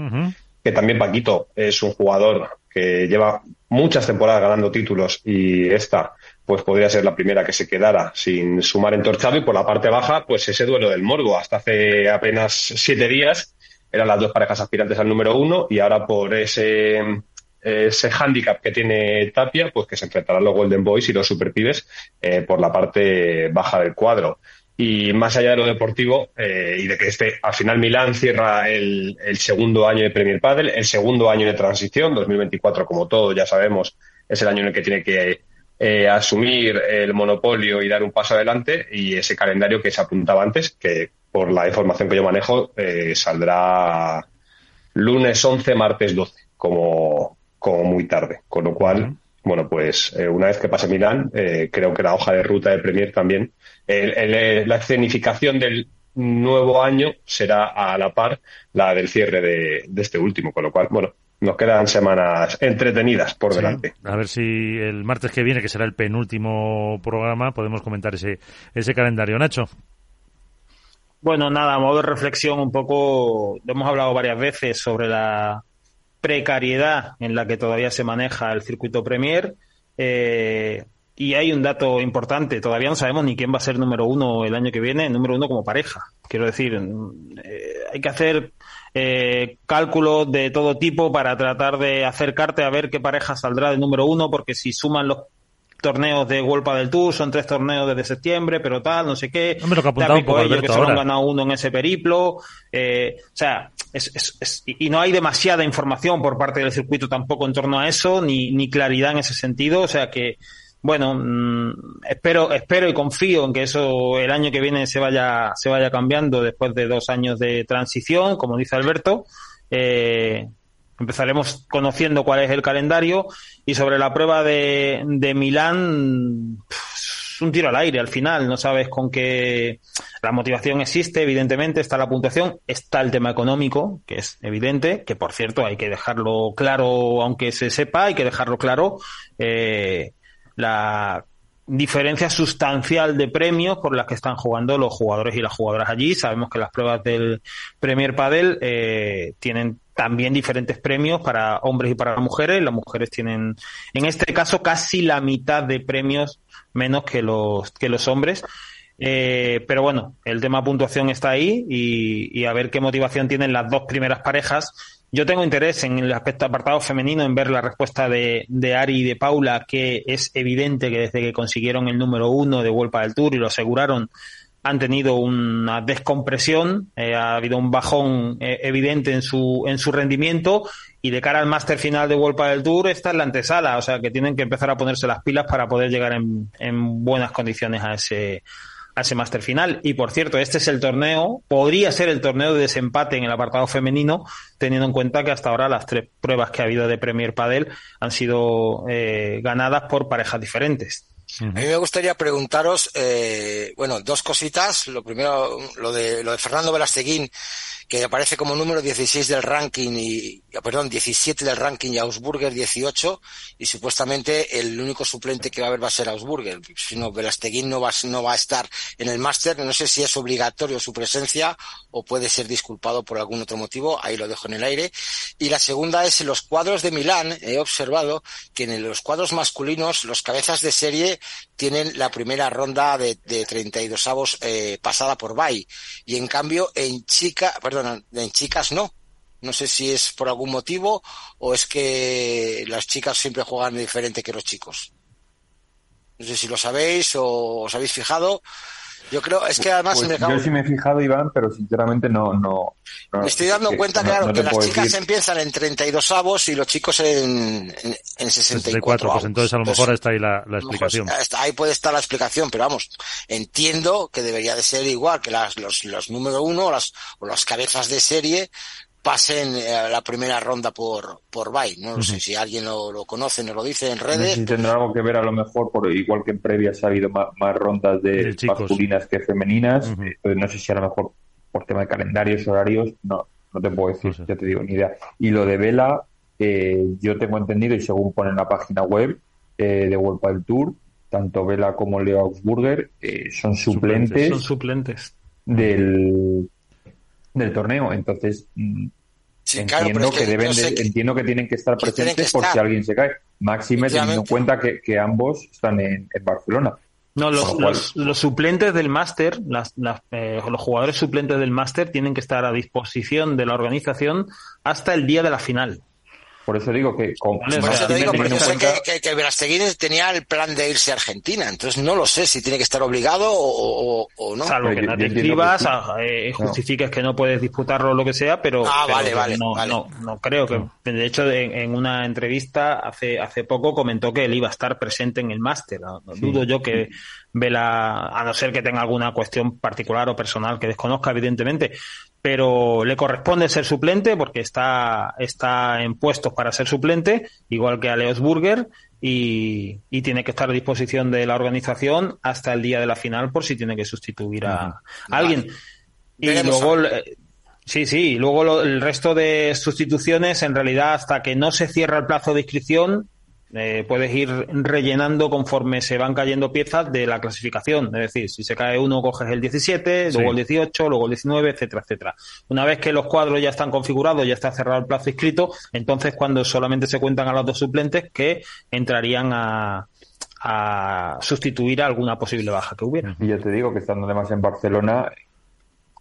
que también Paquito es un jugador que lleva muchas temporadas ganando títulos y esta pues podría ser la primera que se quedara sin sumar entorchado y por la parte baja pues ese duelo del Morgo hasta hace apenas siete días eran las dos parejas aspirantes al número uno y ahora por ese ese hándicap que tiene Tapia, pues que se enfrentarán los Golden Boys y los Super Pibes eh, por la parte baja del cuadro. Y más allá de lo deportivo eh, y de que este, al final Milán cierra el, segundo año de Premier Padel, el segundo año de transición, 2024 como todo ya sabemos, es el año en el que tiene que eh, asumir el monopolio y dar un paso adelante y ese calendario que se apuntaba antes, que por la información que yo manejo saldrá lunes 11, martes 12, como, como muy tarde. Con lo cual, bueno, pues eh, una vez que pase Milán, eh, creo que la hoja de ruta de Premier también, la escenificación del nuevo año será a la par la del cierre de, este último. Con lo cual, bueno, nos quedan semanas entretenidas por delante.
A ver si el martes que viene, que será el penúltimo programa, podemos comentar ese, ese calendario. Nacho.
Bueno, nada, a modo de reflexión un poco, hemos hablado varias veces sobre la precariedad en la que todavía se maneja el circuito Premier. Eh, y hay un dato importante, todavía no sabemos ni quién va a ser número uno el año que viene, número uno como pareja. Quiero decir, eh, hay que hacer eh, cálculos de todo tipo para tratar de acercarte a ver qué pareja saldrá de número uno, porque si suman los torneos de World del Tour, son tres torneos desde septiembre, pero tal, no sé qué.
No, que
ellos que solo han ganado uno en ese periplo. Eh, o sea, es, y no hay demasiada información por parte del circuito tampoco en torno a eso, ni, ni claridad en ese sentido. O sea que, bueno, mm, espero, espero y confío en que eso el año que viene se vaya, se vaya cambiando después de dos años de transición, como dice Alberto. Eh, Empezaremos conociendo cuál es el calendario y sobre la prueba de, de Milán, es un tiro al aire al final, no sabes con qué la motivación existe, evidentemente está la puntuación, está el tema económico, que es evidente, que por cierto hay que dejarlo claro, aunque se sepa, hay que dejarlo claro, eh, la diferencia sustancial de premios por las que están jugando los jugadores y las jugadoras allí. Sabemos que las pruebas del Premier Padel eh, tienen también diferentes premios para hombres y para mujeres. Las mujeres tienen, en este caso, casi la mitad de premios menos que los, que los hombres. Eh, pero bueno, el tema puntuación está ahí y, y a ver qué motivación tienen las dos primeras parejas. Yo tengo interés en el aspecto apartado femenino en ver la respuesta de, de, Ari y de Paula, que es evidente que desde que consiguieron el número uno de Vuelta del Tour y lo aseguraron, han tenido una descompresión, eh, ha habido un bajón eh, evidente en su, en su rendimiento y de cara al máster final de Vuelta del Tour está en la antesala, o sea que tienen que empezar a ponerse las pilas para poder llegar en, en buenas condiciones a ese, a ese máster final. Y por cierto, este es el torneo, podría ser el torneo de desempate en el apartado femenino, teniendo en cuenta que hasta ahora las tres pruebas que ha habido de Premier Padel han sido eh, ganadas por parejas diferentes.
A mí me gustaría preguntaros, eh, bueno, dos cositas. Lo primero, lo de, lo de Fernando Velasteguín que aparece como número 16 del ranking y, perdón, 17 del ranking y Augsburger 18 y supuestamente el único suplente que va a haber va a ser Augsburger. Si no, Velasteguín no va, no va a estar en el máster, no sé si es obligatorio su presencia o puede ser disculpado por algún otro motivo, ahí lo dejo en el aire. Y la segunda es en los cuadros de Milán, he observado que en los cuadros masculinos los cabezas de serie tienen la primera ronda de, de 32 avos eh, pasada por Bay y en cambio en chica, en chicas no. No sé si es por algún motivo o es que las chicas siempre juegan diferente que los chicos. No sé si lo sabéis o os habéis fijado, yo creo, es que además
pues Yo sí me he fijado, Iván, pero sinceramente no. no,
me estoy dando cuenta, claro, que las chicas empiezan en 32 avos y los chicos en, en, en 64.
pues entonces a lo mejor está ahí la, la explicación.
ahí puede estar la explicación, pero vamos, entiendo que debería de ser igual que las, los, los número uno o las, o las cabezas de serie pasen a la primera ronda por, por Bay. No sé si alguien lo, lo, conoce, nos lo dice en redes.
tendrá algo que ver a lo mejor, por igual que en previas ha habido más, rondas de, masculinas que femeninas. no sé si a lo mejor por tema de calendarios, horarios, no, no te puedo decir, ya te digo, ni idea. Y lo de Vela, eh, yo tengo entendido, y según pone en la página web eh, de World del Tour, tanto Vela como Leo Augsburger eh, son suplentes,
Son suplentes.
Del, del torneo. Entonces, entiendo que, deben entiendo que tienen que estar presentes por si alguien se cae. Máxime teniendo en cuenta que, que ambos están en, Barcelona.
No, los, los, suplentes del máster, las, eh, los jugadores suplentes del máster tienen que estar a disposición de la organización hasta el día de la final.
Por eso digo que... Con,
por eso te digo, porque que, que, que tenía el plan de irse a Argentina, entonces no lo sé si tiene que estar obligado o, o, no.
Salvo que no te inscribas, eh, justifiques que no puedes disputarlo o lo que sea, pero,
ah, vale, vale,
no, no, no, creo que... De hecho, en, una entrevista hace, hace poco comentó que él iba a estar presente en el máster. Dudo yo que Vela, a no ser que tenga alguna cuestión particular o personal que desconozca, evidentemente, pero le corresponde ser suplente porque está, está en puestos para ser suplente, igual que a Leos Burger, y, y, tiene que estar a disposición de la organización hasta el día de la final por si tiene que sustituir a, alguien. Y luego, sí, sí, y luego el resto de sustituciones, en realidad, hasta que no se cierra el plazo de inscripción, eh, puedes ir rellenando conforme se van cayendo piezas de la clasificación. Es decir, si se cae uno, coges el 17, luego el 18, luego el 19, etcétera, etcétera. Una vez que los cuadros ya están configurados, ya está cerrado el plazo inscrito, entonces cuando solamente se cuentan a los dos suplentes que entrarían a, a sustituir a alguna posible baja que hubiera.
Y yo te digo que estando además en Barcelona,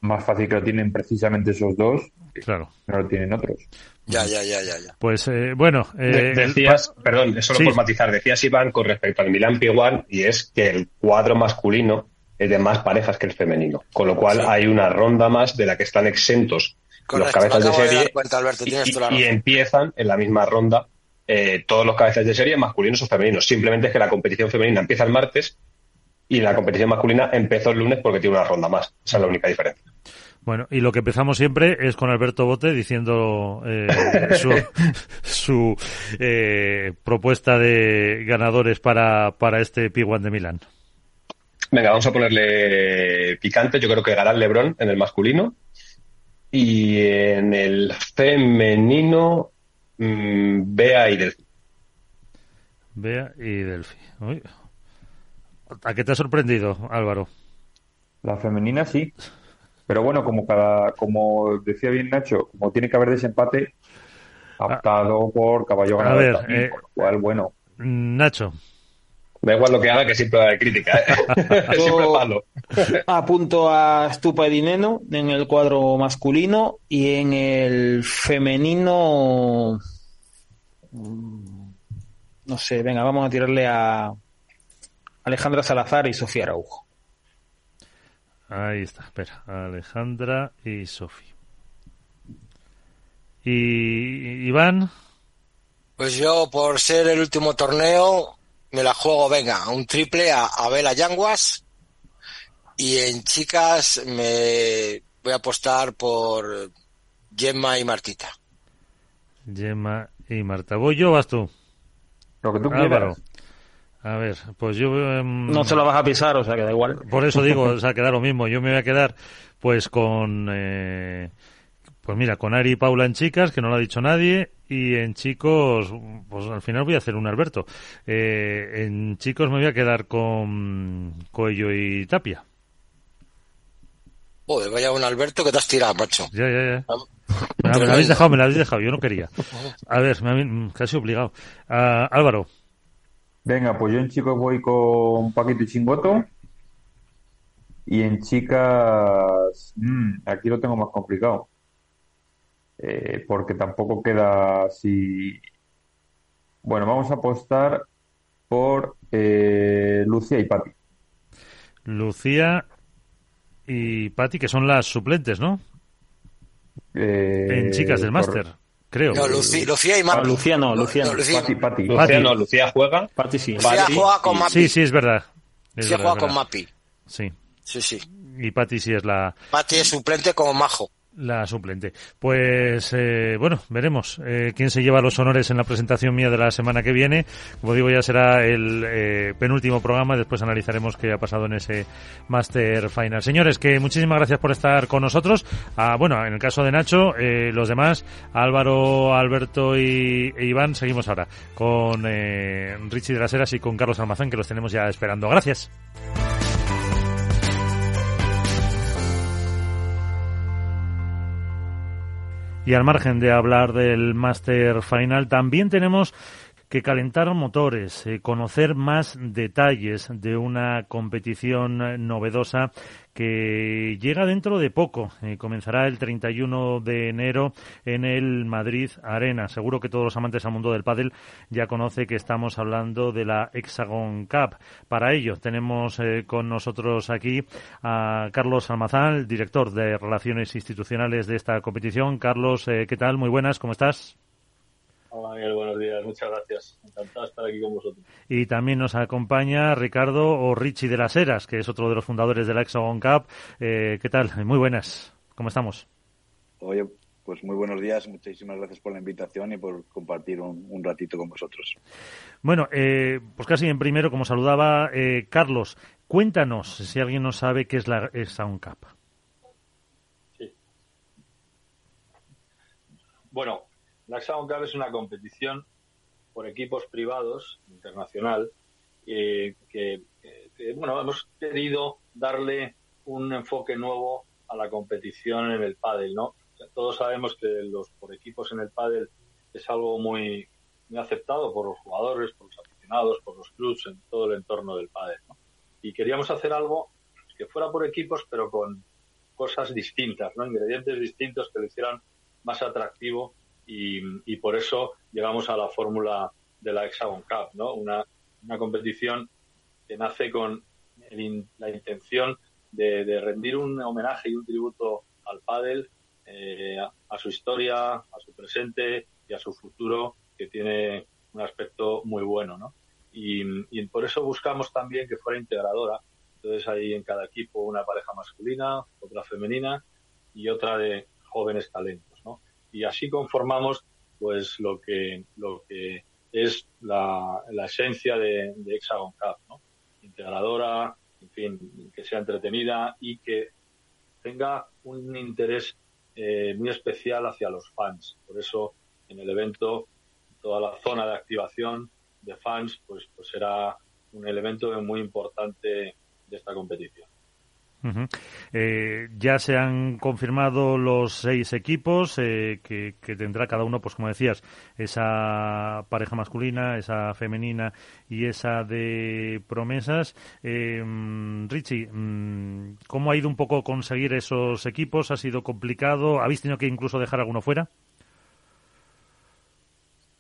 más fácil que lo tienen precisamente esos dos,
claro.
no lo tienen otros.
Ya, ya, ya, ya. ya.
Pues eh, bueno.
Eh, decías, perdón, solo por matizar, decías Iván con respecto al Milan P1 y es que el cuadro masculino es de más parejas que el femenino, con lo cual hay una ronda más de la que están exentos los cabezas de serie y, empiezan en la misma ronda eh, todos los cabezas de serie masculinos o femeninos. Simplemente es que la competición femenina empieza el martes y la competición masculina empezó el lunes porque tiene una ronda más. Esa es la única diferencia.
Bueno, y lo que empezamos siempre es con Alberto Bote diciendo eh, su, su eh, propuesta de ganadores para, para este P1 de Milán.
Venga, vamos a ponerle picante. Yo creo que ganará Lebron en el masculino. Y en el femenino, mmm, Bea y Delphi.
Bea y Delphi. ¿A qué te ha sorprendido, Álvaro?
La femenina sí. Pero bueno, como cada, como decía bien Nacho, como tiene que haber desempate, optado por caballo ganador. A ver, también, eh, por lo cual, bueno.
Nacho.
Da igual lo que haga, que siempre hay crítica. ¿eh? siempre malo.
Apunto a Stupa Dineno en el cuadro masculino y en el femenino. Mm, no sé, venga, vamos a tirarle a Alejandra Salazar y Sofía Araujo.
Ahí está, espera. Alejandra y Sofía. ¿Y Iván?
Pues yo, por ser el último torneo, me la juego, venga, un triple a, a Bela Yanguas. Y en chicas me voy a apostar por Gemma y Martita.
Gemma y Marta. ¿Voy yo o vas tú?
Lo que tú quieras.
A ver, pues yo... Em,
no se la vas a pisar, o sea que da igual.
Por eso digo, o sea, que da lo mismo. Yo me voy a quedar pues con... Eh, pues mira, con Ari y Paula en chicas, que no lo ha dicho nadie, y en chicos, pues al final voy a hacer un Alberto. Eh, en chicos me voy a quedar con Coello y Tapia.
Joder, vaya un Alberto que te has tirado, macho.
Ya, ya, ya. Me, la habéis dejado, me la habéis dejado, yo no quería. A ver, me habéis casi obligado. Uh, Álvaro.
Venga, pues yo en chicos voy con Paquito y Chingoto. Y en chicas, mmm, aquí lo tengo más complicado. Eh, porque tampoco queda así. Bueno, vamos a apostar por eh, Lucía y Patti.
Lucía y Patti, que son las suplentes, ¿no?
Eh,
en chicas del máster, creo.
No, Lucía, y Mapi.
Ah, Lucía no, Lucía no.
Lucía,
Patti, Patti.
Lucía no, Lucía juega.
Patti sí.
Lucía
Patti
juega con Mapi.
Sí, sí, es verdad. Es
Lucía
verdad,
juega
es
con
verdad.
Mapi.
Sí.
Sí, sí.
Y Patti sí es la,
Pati es suplente como Majo.
La suplente. Pues eh, bueno, veremos eh, quién se lleva los honores en la presentación mía de la semana que viene. Como digo, ya será el eh, penúltimo programa. Después analizaremos qué ha pasado en ese Master Final. Señores, que muchísimas gracias por estar con nosotros. Ah, bueno, en el caso de Nacho, eh, los demás, Álvaro, Alberto y, e Iván, seguimos ahora con eh, Richie de las Heras y con Carlos Almazán, que los tenemos ya esperando. Gracias. Y al margen de hablar del Master Final, también tenemos que calentar motores, eh, conocer más detalles de una competición novedosa que llega dentro de poco. Eh, comenzará el 31 de enero en el Madrid Arena. Seguro que todos los amantes al mundo del pádel ya conoce que estamos hablando de la Hexagon Cup. Para ello tenemos eh, con nosotros aquí a Carlos Almazán, director de Relaciones Institucionales de esta competición. Carlos, eh, ¿qué tal? Muy buenas, ¿cómo estás?
Hola buenos días, muchas gracias. Encantado de estar aquí con vosotros.
Y también nos acompaña Ricardo o Richie de las Heras, que es otro de los fundadores de la Hexagon Cup. Eh, ¿Qué tal? Muy buenas. ¿Cómo estamos?
Oye, pues muy buenos días. Muchísimas gracias por la invitación y por compartir un, un ratito con vosotros.
Bueno, eh, pues casi en primero, como saludaba eh, Carlos, cuéntanos si alguien no sabe qué es la Hexagon Cup.
Sí. Bueno, la Hexagon Cup es una competición por equipos privados internacional eh, que, que, bueno hemos querido darle un enfoque nuevo a la competición en el pádel, ¿no? Todos sabemos que los por equipos en el pádel es algo muy, muy aceptado por los jugadores, por los aficionados, por los clubs, en todo el entorno del pádel, ¿no? Y queríamos hacer algo que fuera por equipos, pero con cosas distintas, ¿no? Ingredientes distintos que lo hicieran más atractivo y, y, por eso llegamos a la fórmula de la Hexagon Cup, ¿no? Una, una competición que nace con el, la intención de, rendir un homenaje y un tributo al pádel, eh, a, su historia, a su presente y a su futuro, que tiene un aspecto muy bueno, ¿no? Y, y por eso buscamos también que fuera integradora. Entonces hay en cada equipo una pareja masculina, otra femenina y otra de jóvenes talentos. Y así conformamos pues lo que lo que es la, la esencia de, Hexagon Cup, ¿no? Integradora, en fin, fin, que sea entretenida y que tenga un interés eh, muy especial hacia los fans. Por eso, en el evento, toda la zona de activación de fans, pues, pues será un elemento muy importante de esta competición.
Eh, ya se han confirmado los seis equipos eh, que, tendrá cada uno, pues como decías, esa pareja masculina, esa femenina y esa de promesas. Eh, Richie, mm, ¿cómo ha ido un poco conseguir esos equipos? ¿Ha sido complicado? ¿Habéis tenido que incluso dejar alguno fuera?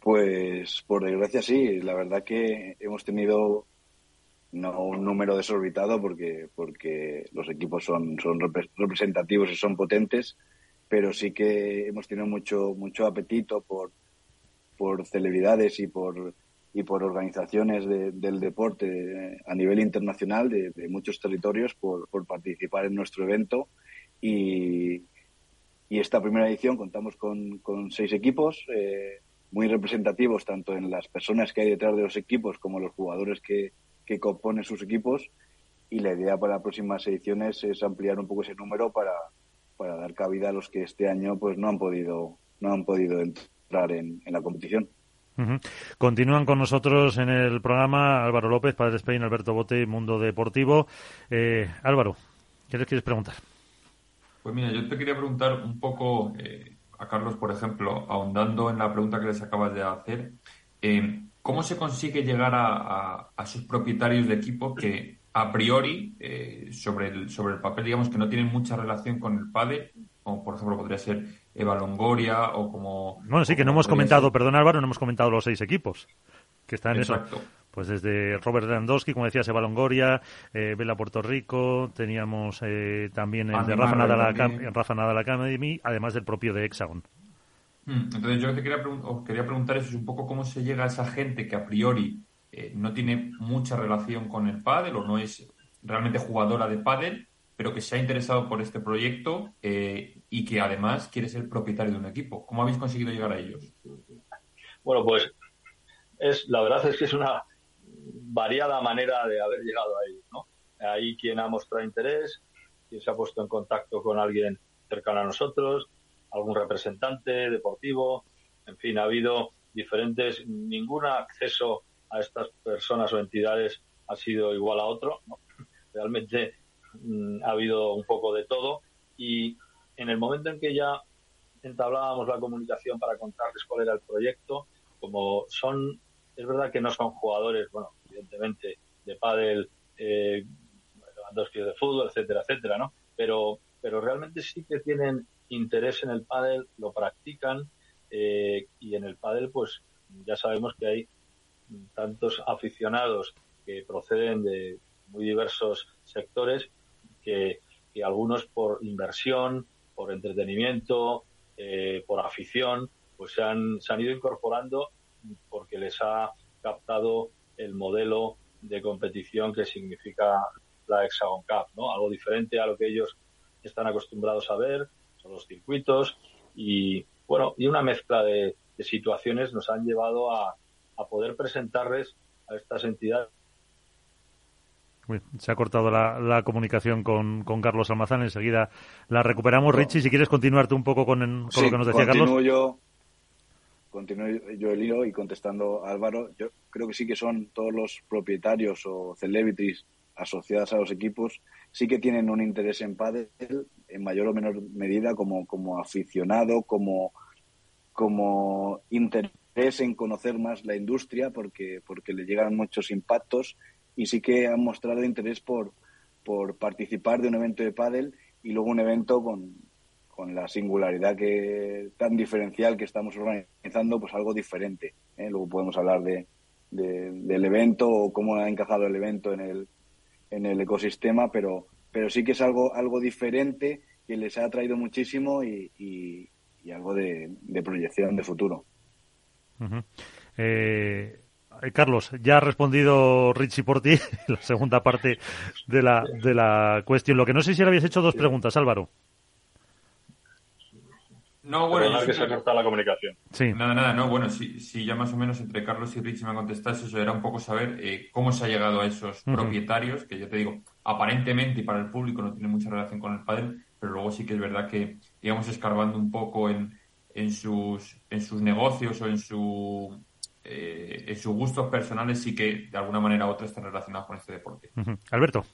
Pues por desgracia sí, la verdad que hemos tenido no un número desorbitado porque, porque los equipos son, son representativos y son potentes, pero sí que hemos tenido mucho, mucho apetito por, por celebridades y por, y por organizaciones del deporte a nivel internacional de, muchos territorios por, participar en nuestro evento. Y, esta primera edición contamos con, con seis equipos eh, muy representativos tanto en las personas que hay detrás de los equipos como los jugadores que, que componen sus equipos y la idea para las próximas ediciones es ampliar un poco ese número para, para dar cabida a los que este año pues no han podido no han podido entrar en, la competición.
Continúan con nosotros en el programa Álvaro López, Padre Spain, Alberto Bote, Mundo Deportivo. Eh, Álvaro, ¿qué les quieres preguntar?
Pues mira, yo te quería preguntar un poco eh, a Carlos, por ejemplo, ahondando en la pregunta que les acabas de hacer. Eh, ¿Cómo se consigue llegar a, sus propietarios de equipo que a priori, eh, sobre, el, sobre el papel, digamos que no tienen mucha relación con el PADE, como por ejemplo podría ser Eva Longoria o como...
Bueno, sí, que no hemos comentado, perdón Álvaro, no hemos comentado los seis equipos que están en eso. Pues desde Robert Lewandowski, como decías, Eva Longoria, eh, Vela Puerto Rico, teníamos eh, también el de Rafa Nadal, Rafa Nadal Academy, además del propio de Hexagon.
Mm, entonces yo quería, os quería preguntar eso, es un poco cómo se llega a esa gente que a priori eh, no tiene mucha relación con el pádel o no es realmente jugadora de pádel, pero que se ha interesado por este proyecto eh, y que además quiere ser propietario de un equipo. ¿Cómo habéis conseguido llegar a ellos?
Bueno, pues es la verdad es que es una variada manera de haber llegado a ellos, ¿no? Hay quien ha mostrado interés, quien se ha puesto en contacto con alguien cercano a nosotros, algún representante deportivo, en fin, ha habido diferentes, ningún acceso a estas personas o entidades ha sido igual a otro, realmente mm, ha habido un poco de todo y en el momento en que ya entablábamos la comunicación para contarles cuál era el proyecto, como son, es verdad que no son jugadores, bueno, evidentemente de pádel, eh, dos de fútbol, etcétera, etcétera, ¿no? Pero, pero realmente sí que tienen interés en el pádel, lo practican eh, y en el pádel pues ya sabemos que hay tantos aficionados que proceden de muy diversos sectores que, algunos por inversión, por entretenimiento, eh, por afición, pues se han, se han ido incorporando porque les ha captado el modelo de competición que significa la Hexagon Cup, ¿no? Algo diferente a lo que ellos están acostumbrados a ver, los circuitos y bueno, y una mezcla de, situaciones nos han llevado a, poder presentarles a estas entidades
se ha cortado la, comunicación con, Carlos Almazán. Enseguida la recuperamos. Richie, si quieres continuarte un poco con, lo que nos decía Carlos.
Yo, continúo yo el hilo y contestando a Álvaro. Yo creo que sí que son todos los propietarios o celebrities asociadas a los equipos sí que tienen un interés en pádel en mayor o menor medida como, como aficionado, como, como interés en conocer más la industria porque, porque le llegan muchos impactos y sí que han mostrado interés por, por participar de un evento de pádel y luego un evento con, con la singularidad que tan diferencial que estamos organizando, pues algo diferente. ¿eh? Luego podemos hablar de, del evento o cómo ha encajado el evento en el, en el ecosistema, pero, pero sí que es algo, algo diferente que les ha traído muchísimo y, y, algo de, proyección de futuro.
Eh, Carlos, ya ha respondido Richie por ti la segunda parte de la, de la cuestión. Lo que no sé si le habías hecho dos preguntas, Álvaro.
No, bueno, que se ha cortado la comunicación.
Sí. Nada, nada, no, bueno, si, ya más o menos entre Carlos y Richie me contestas eso era un poco saber eh, cómo se ha llegado a esos propietarios, que yo te digo, aparentemente y para el público no tiene mucha relación con el pádel, pero luego sí que es verdad que, digamos, escarbando un poco en, en, sus, en sus negocios o en, su, eh, en sus gustos personales, sí que de alguna manera u otra están relacionados con este deporte.
Alberto.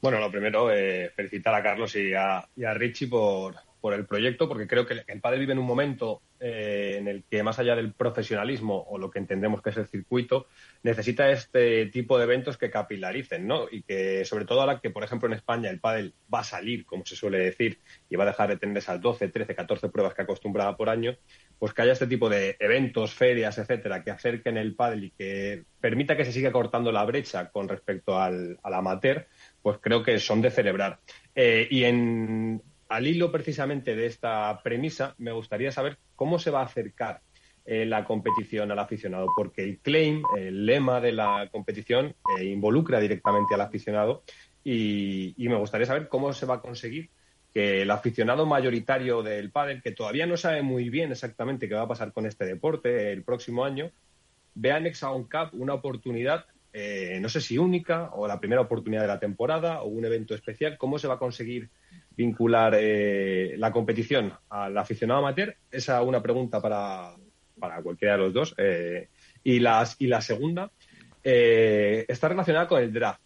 Bueno, lo primero, eh, felicitar a Carlos y a, y a Richie por, por el proyecto, porque creo que el padre vive en un momento eh, en el que, más allá del profesionalismo o lo que entendemos que es el circuito, necesita este tipo de eventos que capilaricen, ¿no? Y que, sobre todo ahora que, por ejemplo, en España el pádel va a salir, como se suele decir, y va a dejar de tener esas 12, 13, 14 pruebas que acostumbraba por año, pues que haya este tipo de eventos, ferias, etcétera, que acerquen el pádel y que permita que se siga cortando la brecha con respecto al, amateur, pues creo que son de celebrar. Eh, y en al hilo precisamente de esta premisa, me gustaría saber cómo se va a acercar eh, la competición al aficionado, porque el claim, el lema de la competición, eh, involucra directamente al aficionado y, me gustaría saber cómo se va a conseguir que el aficionado mayoritario del pádel, que todavía no sabe muy bien exactamente qué va a pasar con este deporte el próximo año, vea en Hexagon Cup una oportunidad, eh, no sé si única o la primera oportunidad de la temporada o un evento especial. ¿Cómo se va a conseguir vincular eh, la competición al aficionado amateur? Esa es una pregunta para, para cualquiera de los dos. Eh, y, las, y la segunda eh, está relacionada con el draft.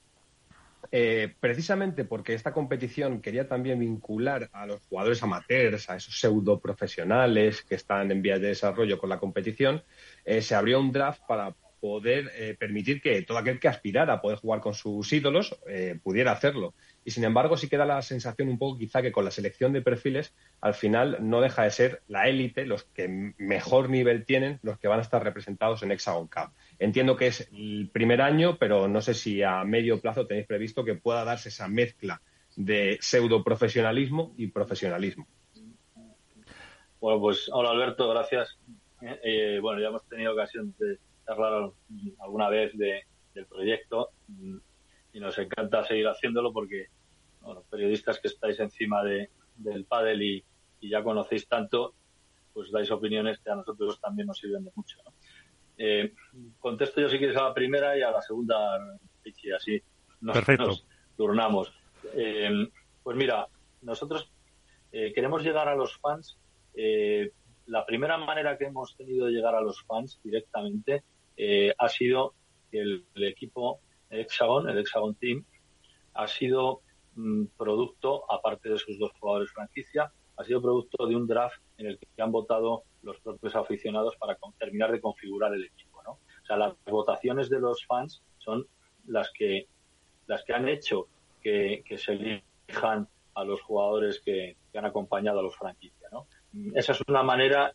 precisamente porque esta competición quería también vincular a los jugadores amateurs, a esos pseudo profesionales que están en vías de desarrollo con la competición, se abrió un draft para poder permitir que todo aquel que aspirara a poder jugar con sus ídolos pudiera hacerlo y sin embargo sí queda la sensación un poco quizá que con la selección de perfiles al final no deja de ser la élite, los que mejor nivel tienen, los que van a estar representados en Hexagon Cup. Entiendo que es el primer año, pero no sé si a medio plazo tenéis previsto que pueda darse esa mezcla de pseudo profesionalismo y profesionalismo.
Bueno, pues hola Alberto, gracias. Eh, bueno, ya hemos tenido ocasión de hablar alguna vez del proyecto y nos encanta seguir haciéndolo porque los periodistas que estáis encima de, del pádel y, ya conocéis tanto, pues dais opiniones que a nosotros también nos sirven de mucho. Eh, contesto yo si quieres a la primera y a la segunda, Pichi, así nos, turnamos. Eh, pues mira, nosotros eh, queremos llegar a los fans. la primera manera que hemos tenido de llegar a los fans directamente ha sido que el equipo Hexagon, el Hexagon Team, ha sido mm, producto, aparte de sus dos jugadores franquicia, ha sido producto de un draft en el que han votado los propios aficionados para terminar de configurar el equipo. ¿no? O sea, las votaciones de los fans son las que, las que han hecho que, se elijan a los jugadores que, han acompañado a los franquicias. ¿no? Esa es una manera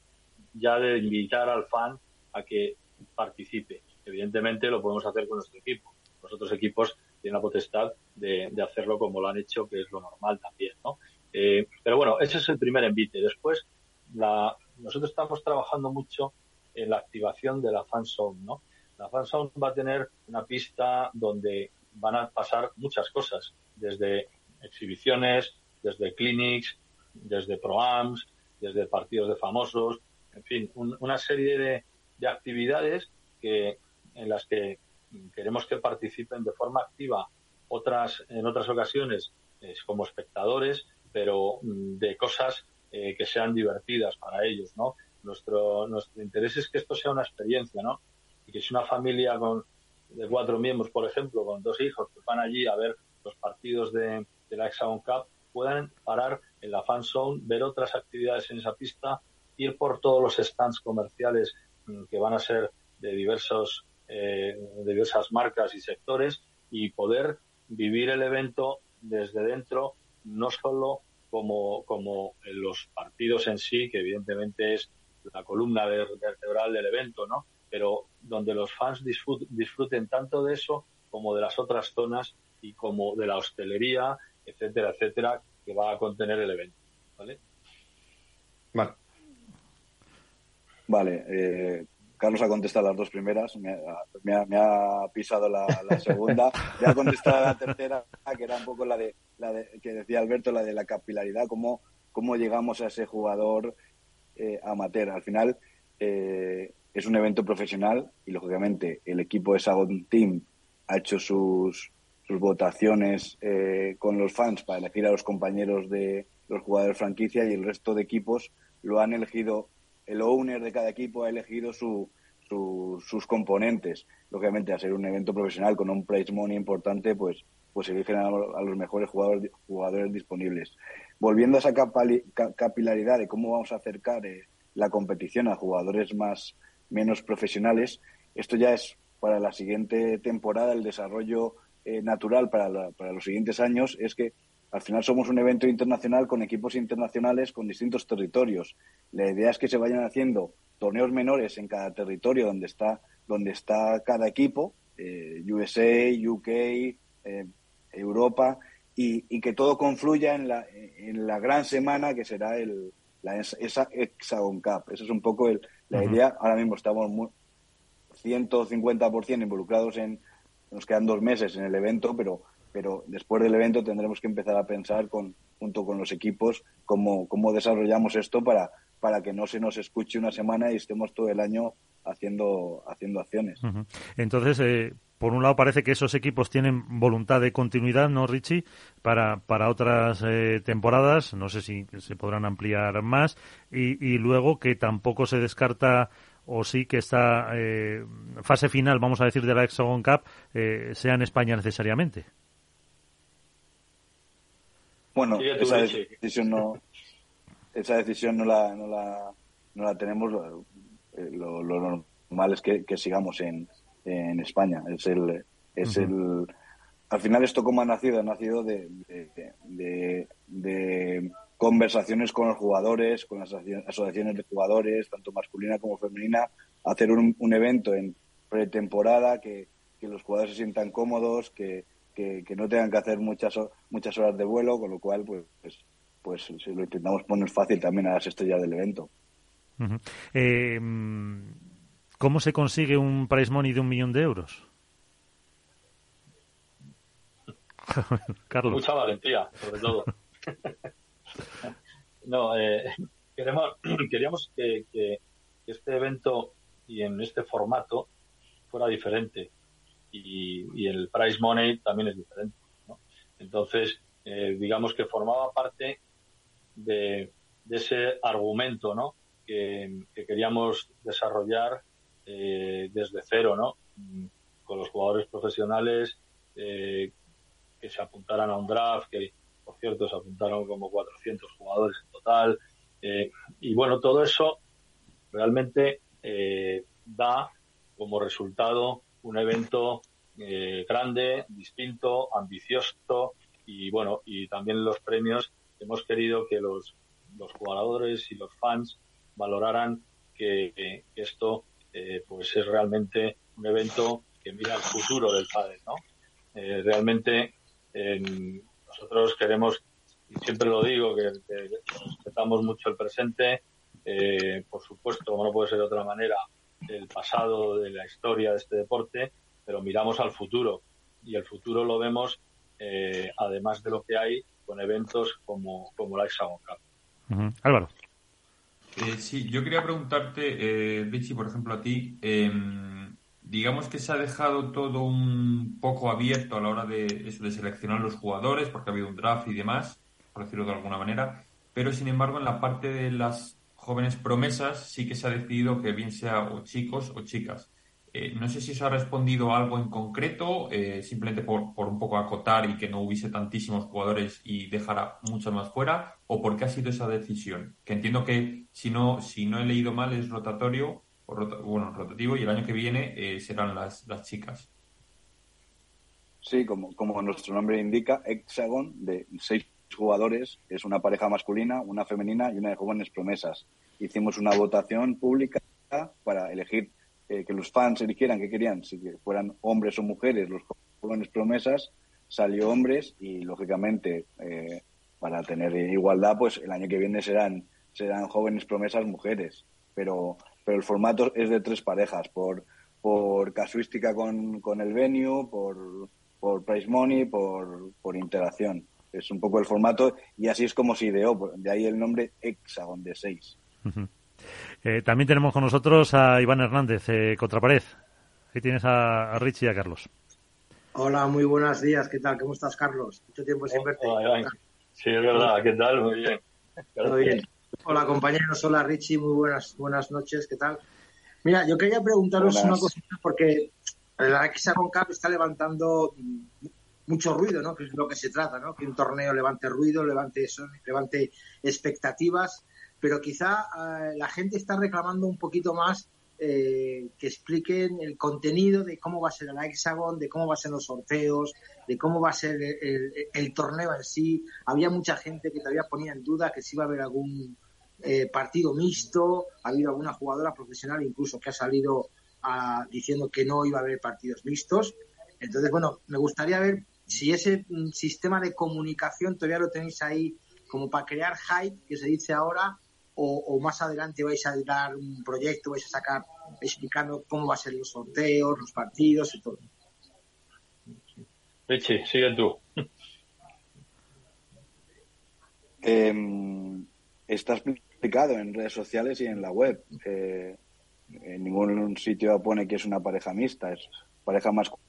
ya de invitar al fan a que participe. Evidentemente lo podemos hacer con nuestro equipo los otros equipos tienen la potestad de, hacerlo como lo han hecho, que es lo normal también, ¿no? Eh, pero bueno, ese es el primer envite. Después, la, nosotros estamos trabajando mucho en la activación de la fan zone, ¿no? La fan zone va a tener una pista donde van a pasar muchas cosas, desde exhibiciones, desde clinics, desde proams, desde partidos de famosos, en fin, una serie de, de actividades que, en las que queremos que participen de forma activa otras en otras ocasiones como espectadores, pero mm, de cosas eh, que sean divertidas para ellos, ¿no? Nuestro, nuestro interés es que esto sea una experiencia, ¿no? Y que si una familia con, de cuatro miembros, por ejemplo, con dos hijos, que van allí a ver los partidos de, de la Hexagon Cup, puedan parar en la fan zone, ver otras actividades en esa pista, ir por todos los stands comerciales mm, que van a ser de diversos eh, de diversas marcas y sectores y poder vivir el evento desde dentro, no solo como, como en los partidos en sí, que evidentemente es la columna vertebral del evento, ¿no? Pero donde los fans disfruten tanto de eso como de las otras zonas y como de la hostelería, etcétera, etcétera, que va a contener el evento. ¿Vale?
Vale. Vale, eh, Carlos ha contestado las dos primeras, me ha, pisado la, segunda, ya ha contestado la tercera, que era un poco la de, la de que decía Alberto, la de la capilaridad, cómo, cómo llegamos a ese jugador eh, amateur. Al final eh, es un evento profesional y lógicamente el equipo de Sagon Team ha hecho sus sus votaciones eh, con los fans para elegir a los compañeros de los jugadores franquicia y el resto de equipos lo han elegido, el owner de cada equipo ha elegido su, sus componentes. Lógicamente, a ser un evento profesional con un prize money importante, pues, pues eligen a, los mejores jugadores, jugadores disponibles. Volviendo a esa capilaridad de cómo vamos a acercar eh, la competición a jugadores más menos profesionales, esto ya es para la siguiente temporada, el desarrollo eh, natural para, para los siguientes años es que al final somos un evento internacional con equipos internacionales con distintos territorios. La idea es que se vayan haciendo torneos menores en cada territorio donde está, donde está cada equipo, eh, USA, UK, eh, Europa, y, que todo confluya en la, en la gran semana que será el, la, esa Hexagon Cup. Esa es un poco el, la idea. Ahora mismo estamos muy, 150% involucrados en, nos quedan dos meses en el evento, pero, pero después del evento tendremos que empezar a pensar con, junto con los equipos cómo, desarrollamos esto para, que no se nos escuche una semana y estemos todo el año haciendo, haciendo acciones.
Entonces, eh, por un lado parece que esos equipos tienen voluntad de continuidad, ¿no, Richie? Para, para otras eh, temporadas, no sé si se podrán ampliar más, y, y luego que tampoco se descarta o sí que esta eh, fase final, vamos a decir, de la Hexagon Cup eh, sea en España necesariamente.
Bueno, esa decisión no, esa decisión no la, no la, no la tenemos. Lo, eh, normal es que, sigamos en, en España. Es el, es el, al final esto como ha nacido, ha nacido de, de, de conversaciones con los jugadores, con las asociaciones de jugadores, tanto masculina como femenina, hacer un, evento en pretemporada, que, que, los jugadores se sientan cómodos, que, que, no tengan que hacer muchas, muchas horas de vuelo, con lo cual, pues, pues, lo intentamos poner fácil también a las estrellas del evento.
Eh, ¿Cómo se consigue un prize money de un millón de euros?
Carlos. Mucha valentía, sobre todo. no, eh, queremos, queríamos que, este evento y en este formato fuera diferente y, el price money también es diferente. Entonces, eh, digamos que formaba parte de, ese argumento ¿no? que, queríamos desarrollar eh, desde cero, ¿no? con los jugadores profesionales que se apuntaran a un draft, que por cierto, se apuntaron como 400 jugadores en total. Eh, y bueno, todo eso realmente eh, da como resultado un evento eh, grande, distinto, ambicioso y bueno, y también los premios hemos querido que los, los jugadores y los fans valoraran que, esto pues es realmente un evento que mira al futuro del padre, ¿no? realmente en, nosotros queremos, y siempre lo digo, que, respetamos mucho el presente, eh, por supuesto, como no puede ser de otra manera, el pasado de la historia de este deporte, pero miramos al futuro. Y el futuro lo vemos, eh, además de lo que hay, con eventos como, como la Hexagon Cup.
Álvaro.
Eh, sí, yo quería preguntarte, Richie, por ejemplo, a ti, em, digamos que se ha dejado todo un poco abierto a la hora de, eso, de seleccionar los jugadores, porque ha habido un draft y demás, por decirlo de alguna manera, pero sin embargo en la parte de las jóvenes promesas sí que se ha decidido que bien sea o chicos o chicas. Eh, no sé si eso ha respondido algo en concreto, eh, simplemente por, por, un poco acotar y que no hubiese tantísimos jugadores y dejar muchos más fuera, o por qué ha sido esa decisión. Que entiendo que si no, si no he leído mal es rotatorio bueno, rotativo y el año que viene eh, serán las, las chicas.
Sí, como, como nuestro nombre indica, Hexagon, de seis jugadores, es una pareja masculina, una femenina y una de jóvenes promesas. Hicimos una votación pública para elegir eh, que los fans eligieran que querían, si fueran hombres o mujeres los jóvenes promesas, salió hombres y, lógicamente, eh, para tener igualdad, pues el año que viene serán, serán jóvenes promesas mujeres. Pero pero el formato es de tres parejas, por, por casuística con, con el venue, por, por price money, por, por interacción. Es un poco el formato y así es como se ideó, de ahí el nombre Hexagon de seis.
Eh, también tenemos con nosotros a Iván Hernández, eh, Contrapared. Ahí tienes a, Richie y a Carlos.
Hola, muy buenos días. ¿Qué tal? ¿Cómo estás, Carlos? Mucho tiempo sin verte.
sí, es verdad. ¿Qué tal? Muy bien.
bien. Hola, compañeros. Hola, Richie. Muy buenas, buenas noches. ¿Qué tal? Mira, yo quería preguntaros una cosita porque la Hexagon Cup está levantando mucho ruido, ¿no? Que es lo que se trata, ¿no? Que un torneo levante ruido, levante eso, levante expectativas, pero quizá eh, la gente está reclamando un poquito más eh, que expliquen el contenido de cómo va a ser el Hexagon, de cómo va a ser los sorteos, de cómo va a ser el, torneo en sí. Había mucha gente que todavía ponía en duda que si iba a haber algún eh, partido mixto, ha habido alguna jugadora profesional incluso que ha salido diciendo que no iba a haber partidos mixtos. Entonces, bueno, me gustaría ver si ese mm, sistema de comunicación todavía lo tenéis ahí como para crear hype, que se dice ahora, o, más adelante vais a dar un proyecto, vais a sacar explicando cómo va a ser los sorteos, los partidos y todo.
Richie, sigue tú.
Em, está explicado en redes sociales y en la web. Eh, en ningún sitio pone que es una pareja mixta, es pareja masculina,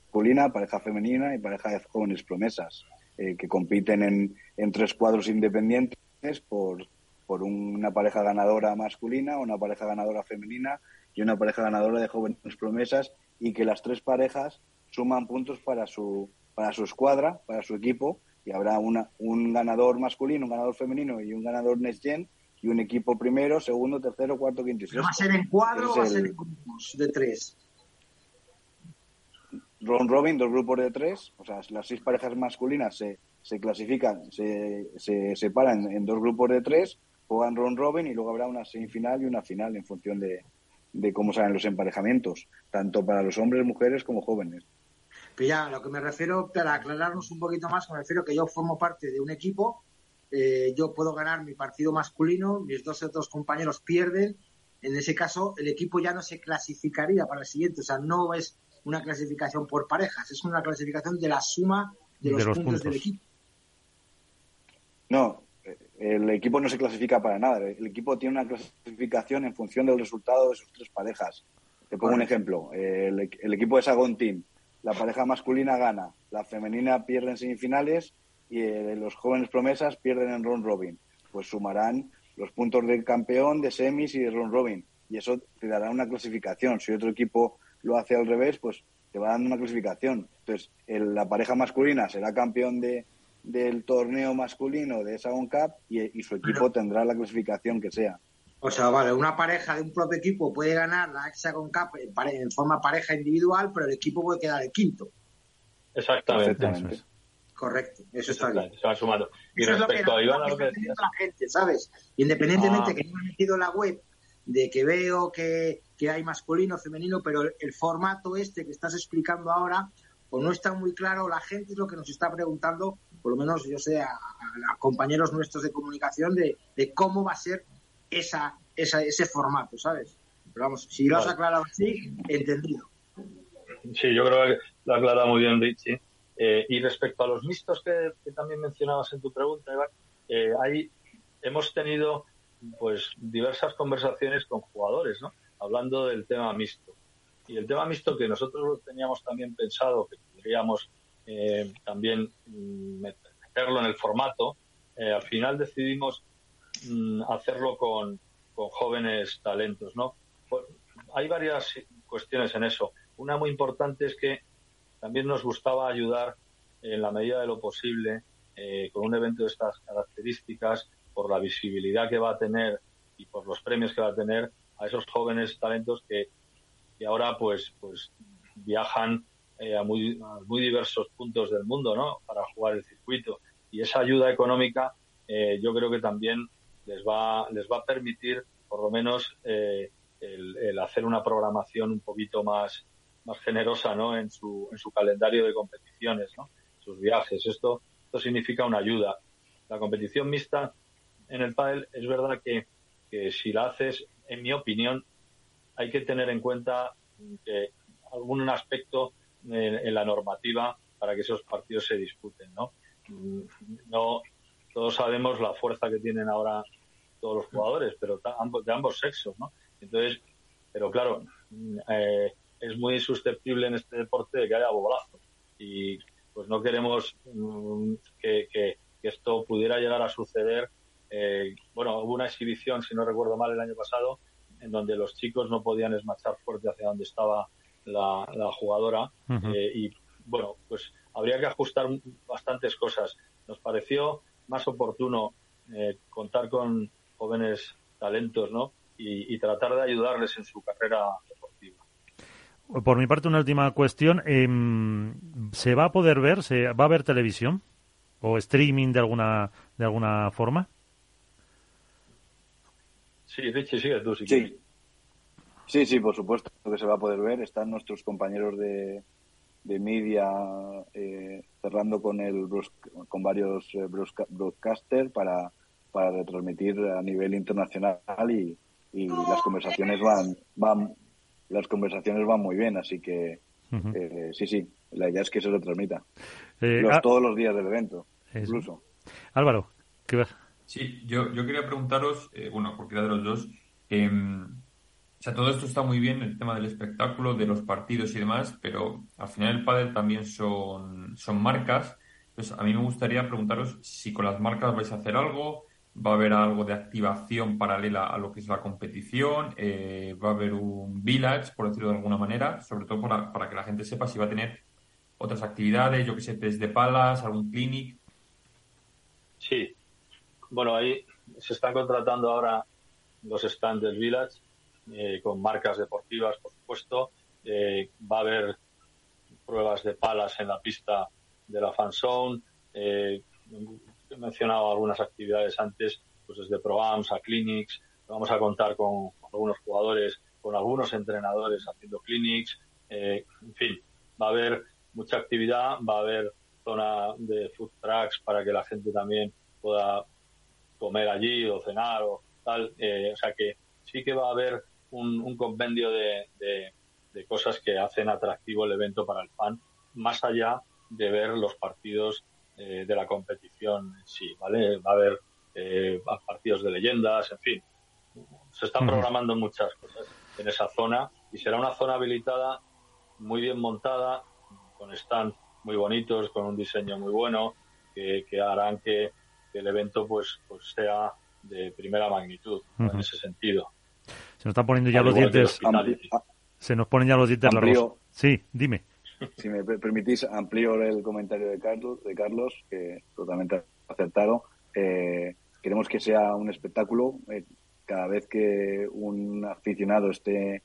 pareja femenina y pareja de jóvenes promesas, eh, que compiten en, en tres cuadros independientes por, por una pareja ganadora masculina, una pareja ganadora femenina y una pareja ganadora de jóvenes promesas y que las tres parejas suman puntos para su, para su escuadra, para su equipo y habrá una, un ganador masculino, un ganador femenino y un ganador Next Gen y un equipo primero, segundo, tercero, cuarto, quinto y sexto.
¿Va a ser en cuadro o va a ser en grupos de tres?
Ron Robin, dos grupos de tres, o sea, las seis parejas masculinas se, se clasifican, se, se separan en dos grupos de tres juegan Ron Robin y luego habrá una semifinal y una final en función de, cómo salen los emparejamientos, tanto para los hombres, mujeres como jóvenes.
Pero ya, lo que me refiero, para aclararnos un poquito más, me refiero que yo formo parte de un equipo, eh, yo puedo ganar mi partido masculino, mis dos otros compañeros pierden, en ese caso el equipo ya no se clasificaría para el siguiente, o sea, no es una clasificación por parejas, es una clasificación de la suma de los, puntos del equipo.
No, el equipo no se clasifica para nada. El equipo tiene una clasificación en función del resultado de sus tres parejas. Te pongo un ejemplo. El, equipo de Sagon Team, la pareja masculina gana, la femenina pierde en semifinales y eh, los jóvenes promesas pierden en round robin. Pues sumarán los puntos del campeón, de semis y de round robin. Y eso te dará una clasificación. Si otro equipo lo hace al revés, pues te va dando una clasificación. Entonces, la pareja masculina será campeón de, del torneo masculino de esa Cup y, su equipo tendrá la clasificación que sea.
O sea, vale, una pareja de un propio equipo puede ganar la Hexagon Cup en, forma pareja individual, pero el equipo puede quedar el quinto.
Exactamente.
Correcto, eso está bien.
Se va sumando.
Y respecto a Iván, lo que decías. La gente, ¿sabes? Independientemente ah. que no he metido en la web de que veo que, que hay masculino, femenino, pero el formato este que estás explicando ahora o no está muy claro, la gente es lo que nos está preguntando, por lo menos yo sé, a, compañeros nuestros de comunicación, de, cómo va a ser esa, ese formato, ¿sabes? Pero vamos, si lo has aclarado así, entendido.
Sí, yo creo que lo ha aclarado muy bien Richie. Eh, y respecto a los mixtos que, también mencionabas en tu pregunta, Iván, eh, ahí hemos tenido pues diversas conversaciones con jugadores, ¿no? Hablando del tema mixto. Y el tema mixto que nosotros teníamos también pensado que podríamos eh, también mm, meterlo en el formato, eh, al final decidimos mm, hacerlo con, jóvenes talentos, ¿no? Pues, hay varias cuestiones en eso. Una muy importante es que también nos gustaba ayudar en la medida de lo posible eh, con un evento de estas características, por la visibilidad que va a tener y por los premios que va a tener a esos jóvenes talentos que y ahora pues, pues viajan eh, a, muy, muy diversos puntos del mundo ¿no? para jugar el circuito. Y esa ayuda económica eh, yo creo que también les va, les va a permitir por lo menos eh, el, hacer una programación un poquito más, más generosa ¿no? en, su, en su calendario de competiciones, ¿no? sus viajes. Esto, esto significa una ayuda. La competición mixta en el pádel es verdad que, que si la haces, en mi opinión, hay que tener en cuenta que algún aspecto en, la normativa para que esos partidos se disputen, ¿no? No todos sabemos la fuerza que tienen ahora todos los jugadores, pero de ambos sexos, ¿no? Entonces, pero claro, eh, es muy susceptible en este deporte de que haya boblazo. y pues no queremos mm, que, esto pudiera llegar a suceder. Eh, bueno, hubo una exhibición, si no recuerdo mal, el año pasado, en donde los chicos no podían esmachar fuerte hacia donde estaba la, jugadora eh, y bueno, pues habría que ajustar bastantes cosas. Nos pareció más oportuno eh, contar con jóvenes talentos, ¿no? Y, tratar de ayudarles en su carrera deportiva.
Por mi parte, una última cuestión. Em, ¿Se va a poder ver? ¿Se va a ver televisión? ¿O streaming de alguna, de alguna forma?
Sí, Richie, sigue tú,
si sí. Sí, sí, por supuesto que se va a poder ver. Están nuestros compañeros de, de media eh, cerrando con el con varios eh, broadcasters para, para retransmitir a nivel internacional y, y las conversaciones van van las conversaciones van muy bien, así que eh, sí, sí, la idea es que se lo transmita. Eh, ah, todos los días del evento, incluso.
Álvaro, ¿qué ves?
Sí, yo, yo quería preguntaros, eh, bueno, cualquiera de los dos, em, o sea, todo esto está muy bien, el tema del espectáculo, de los partidos y demás, pero al final el pádel también son, son marcas. Entonces, a mí me gustaría preguntaros si con las marcas vais a hacer algo, va a haber algo de activación paralela a lo que es la competición, eh, va a haber un village, por decirlo de alguna manera, sobre todo para, para, que la gente sepa si va a tener otras actividades, yo que sé, test de palas, algún clinic.
Sí, bueno, ahí se están contratando ahora los stands del village eh, con marcas deportivas, por supuesto. Eh, va a haber pruebas de palas en la pista de la fan zone. Eh, he mencionado algunas actividades antes, pues desde ProAms a clinics. Vamos a contar con algunos jugadores, con algunos entrenadores haciendo clinics. Eh, en fin, va a haber mucha actividad, va a haber zona de food trucks para que la gente también pueda comer allí o cenar o tal. Eh, o sea que sí que va a haber un, compendio de, de, cosas que hacen atractivo el evento para el fan, más allá de ver los partidos eh, de la competición en sí, ¿vale? Va a haber eh, partidos de leyendas, en fin. Se están programando muchas cosas en esa zona y será una zona habilitada muy bien montada, con stands muy bonitos, con un diseño muy bueno, que, harán que, el evento pues, pues sea de primera magnitud en ese sentido.
Se nos están poniendo ya los dientes. Se nos ponen ya los dientes largos. Sí, dime.
Si me permitís, amplío el comentario de Carlos, de Carlos que totalmente acertado. Eh, queremos que sea un espectáculo. Eh, cada vez que un aficionado esté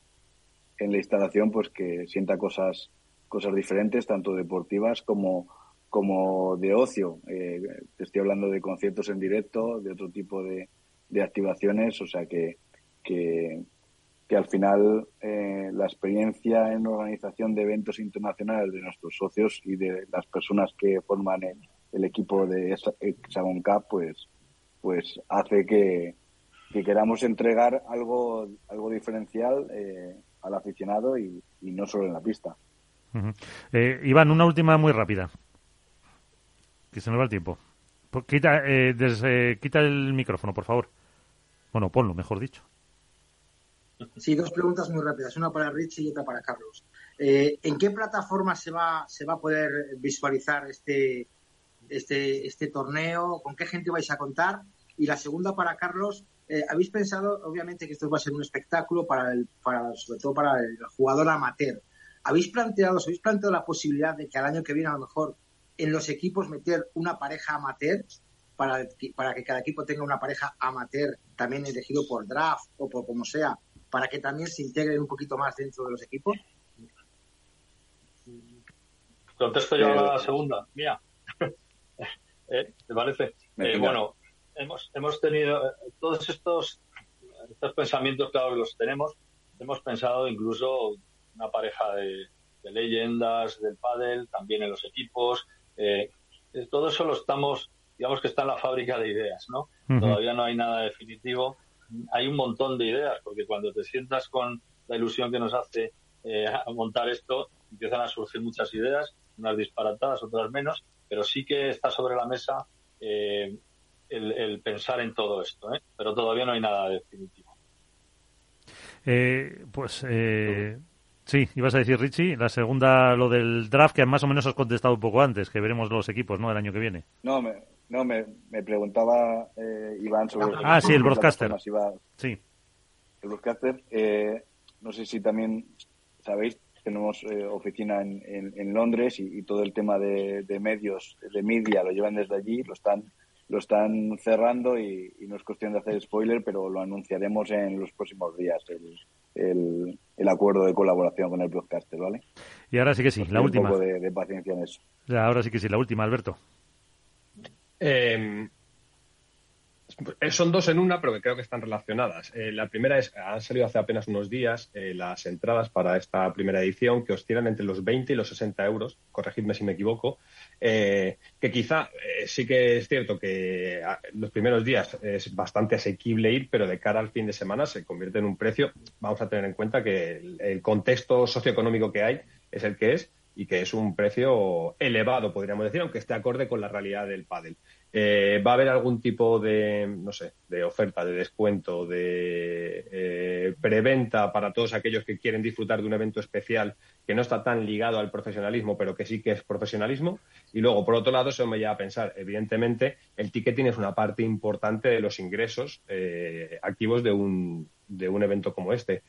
en la instalación, pues que sienta cosas, cosas diferentes, tanto deportivas como, como de ocio. Eh, te estoy hablando de conciertos en directo, de otro tipo de, de activaciones, o sea que, que, que al final eh, la experiencia en organización de eventos internacionales de nuestros socios y de las personas que forman el, equipo de Hexagon Cup, pues, pues hace que, queramos entregar algo, algo diferencial eh, al aficionado y, no solo en la pista.
Eh, Iván, una última muy rápida. Que se nos va el tiempo. Quita, quita el micrófono, por favor. Bueno, ponlo, mejor dicho.
Sí, dos preguntas muy rápidas, una para Richie y otra para Carlos. Eh, ¿En qué plataforma se va, se va a poder visualizar este, este, este torneo? ¿Con qué gente vais a contar? Y la segunda para Carlos, eh, ¿habéis pensado, obviamente, que esto va a ser un espectáculo para el, para, sobre todo para el jugador amateur? ¿Habéis planteado, habéis planteado la posibilidad de que al año que viene a lo mejor en los equipos meter una pareja amateur para, para que cada equipo tenga una pareja amateur también elegido por draft o por como sea para que también se integren un poquito más dentro de los equipos?
Contesto yo a la segunda, mía. Eh, ¿Te parece? Eh, bueno, hemos, hemos tenido eh, todos estos, estos pensamientos, claro que los tenemos. Hemos pensado incluso una pareja de, leyendas del pádel, también en los equipos. Todo eso lo estamos, digamos que está en la fábrica de ideas, ¿no? Todavía no hay nada definitivo hay un montón de ideas, porque cuando te sientas con la ilusión que nos hace eh, montar esto, empiezan a surgir muchas ideas, unas disparatadas, otras menos, pero sí que está sobre la mesa eh, el, pensar en todo esto, ¿eh? pero todavía no hay nada definitivo.
pues Sí, ibas a decir, Richie, la segunda, lo del draft, que más o menos has contestado un poco antes, que veremos los equipos, ¿no?, el año que viene.
No, me, no, me, me preguntaba eh, Iván sobre...
Ah, sí, el broadcaster.
sí. El broadcaster, eh, no sé si también sabéis, tenemos eh, oficina en, en, Londres y, todo el tema de, de, medios, de media, lo llevan desde allí, lo están lo están cerrando y, no es cuestión de hacer spoiler, pero lo anunciaremos en los próximos días, el, el, acuerdo de colaboración con el broadcaster, ¿vale?
Y ahora sí que sí, la última.
Un poco de, paciencia en eso.
Ahora sí que sí, la última, Alberto.
Eh, son dos en una, pero que creo que están relacionadas. Eh, la primera es, han salido hace apenas unos días eh, las entradas para esta primera edición que oscilan entre los 20 y los 60 euros, corregidme si me equivoco, que quizá sí que es cierto que ah, los primeros días es bastante asequible ir, pero de cara al fin de semana se convierte en un precio. Vamos a tener en cuenta que el, el contexto socioeconómico que hay es el que es y que es un precio elevado, podríamos decir, aunque esté acorde con la realidad del pádel. Eh, ¿Va a haber algún tipo de, no sé, de oferta, de descuento, de eh, preventa para todos aquellos que quieren disfrutar de un evento especial que no está tan ligado al profesionalismo, pero que sí que es profesionalismo? Y luego, por otro lado, eso me lleva a pensar, evidentemente, el ticketing es una parte importante de los ingresos eh, activos de un, de un evento como este.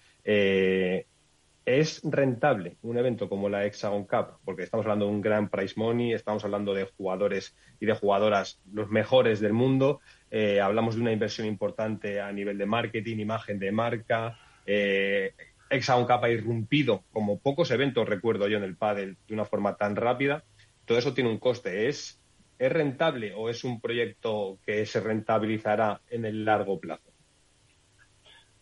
¿Es rentable un evento como la Hexagon Cup? Porque estamos hablando de un gran price money, estamos hablando de jugadores y de jugadoras los mejores del mundo, eh, hablamos de una inversión importante a nivel de marketing, imagen de marca. Eh, Hexagon Cup ha irrumpido como pocos eventos, recuerdo yo, en el pádel de una forma tan rápida. Todo eso tiene un coste. ¿Es, ¿Es rentable o es un proyecto que se rentabilizará en el largo plazo?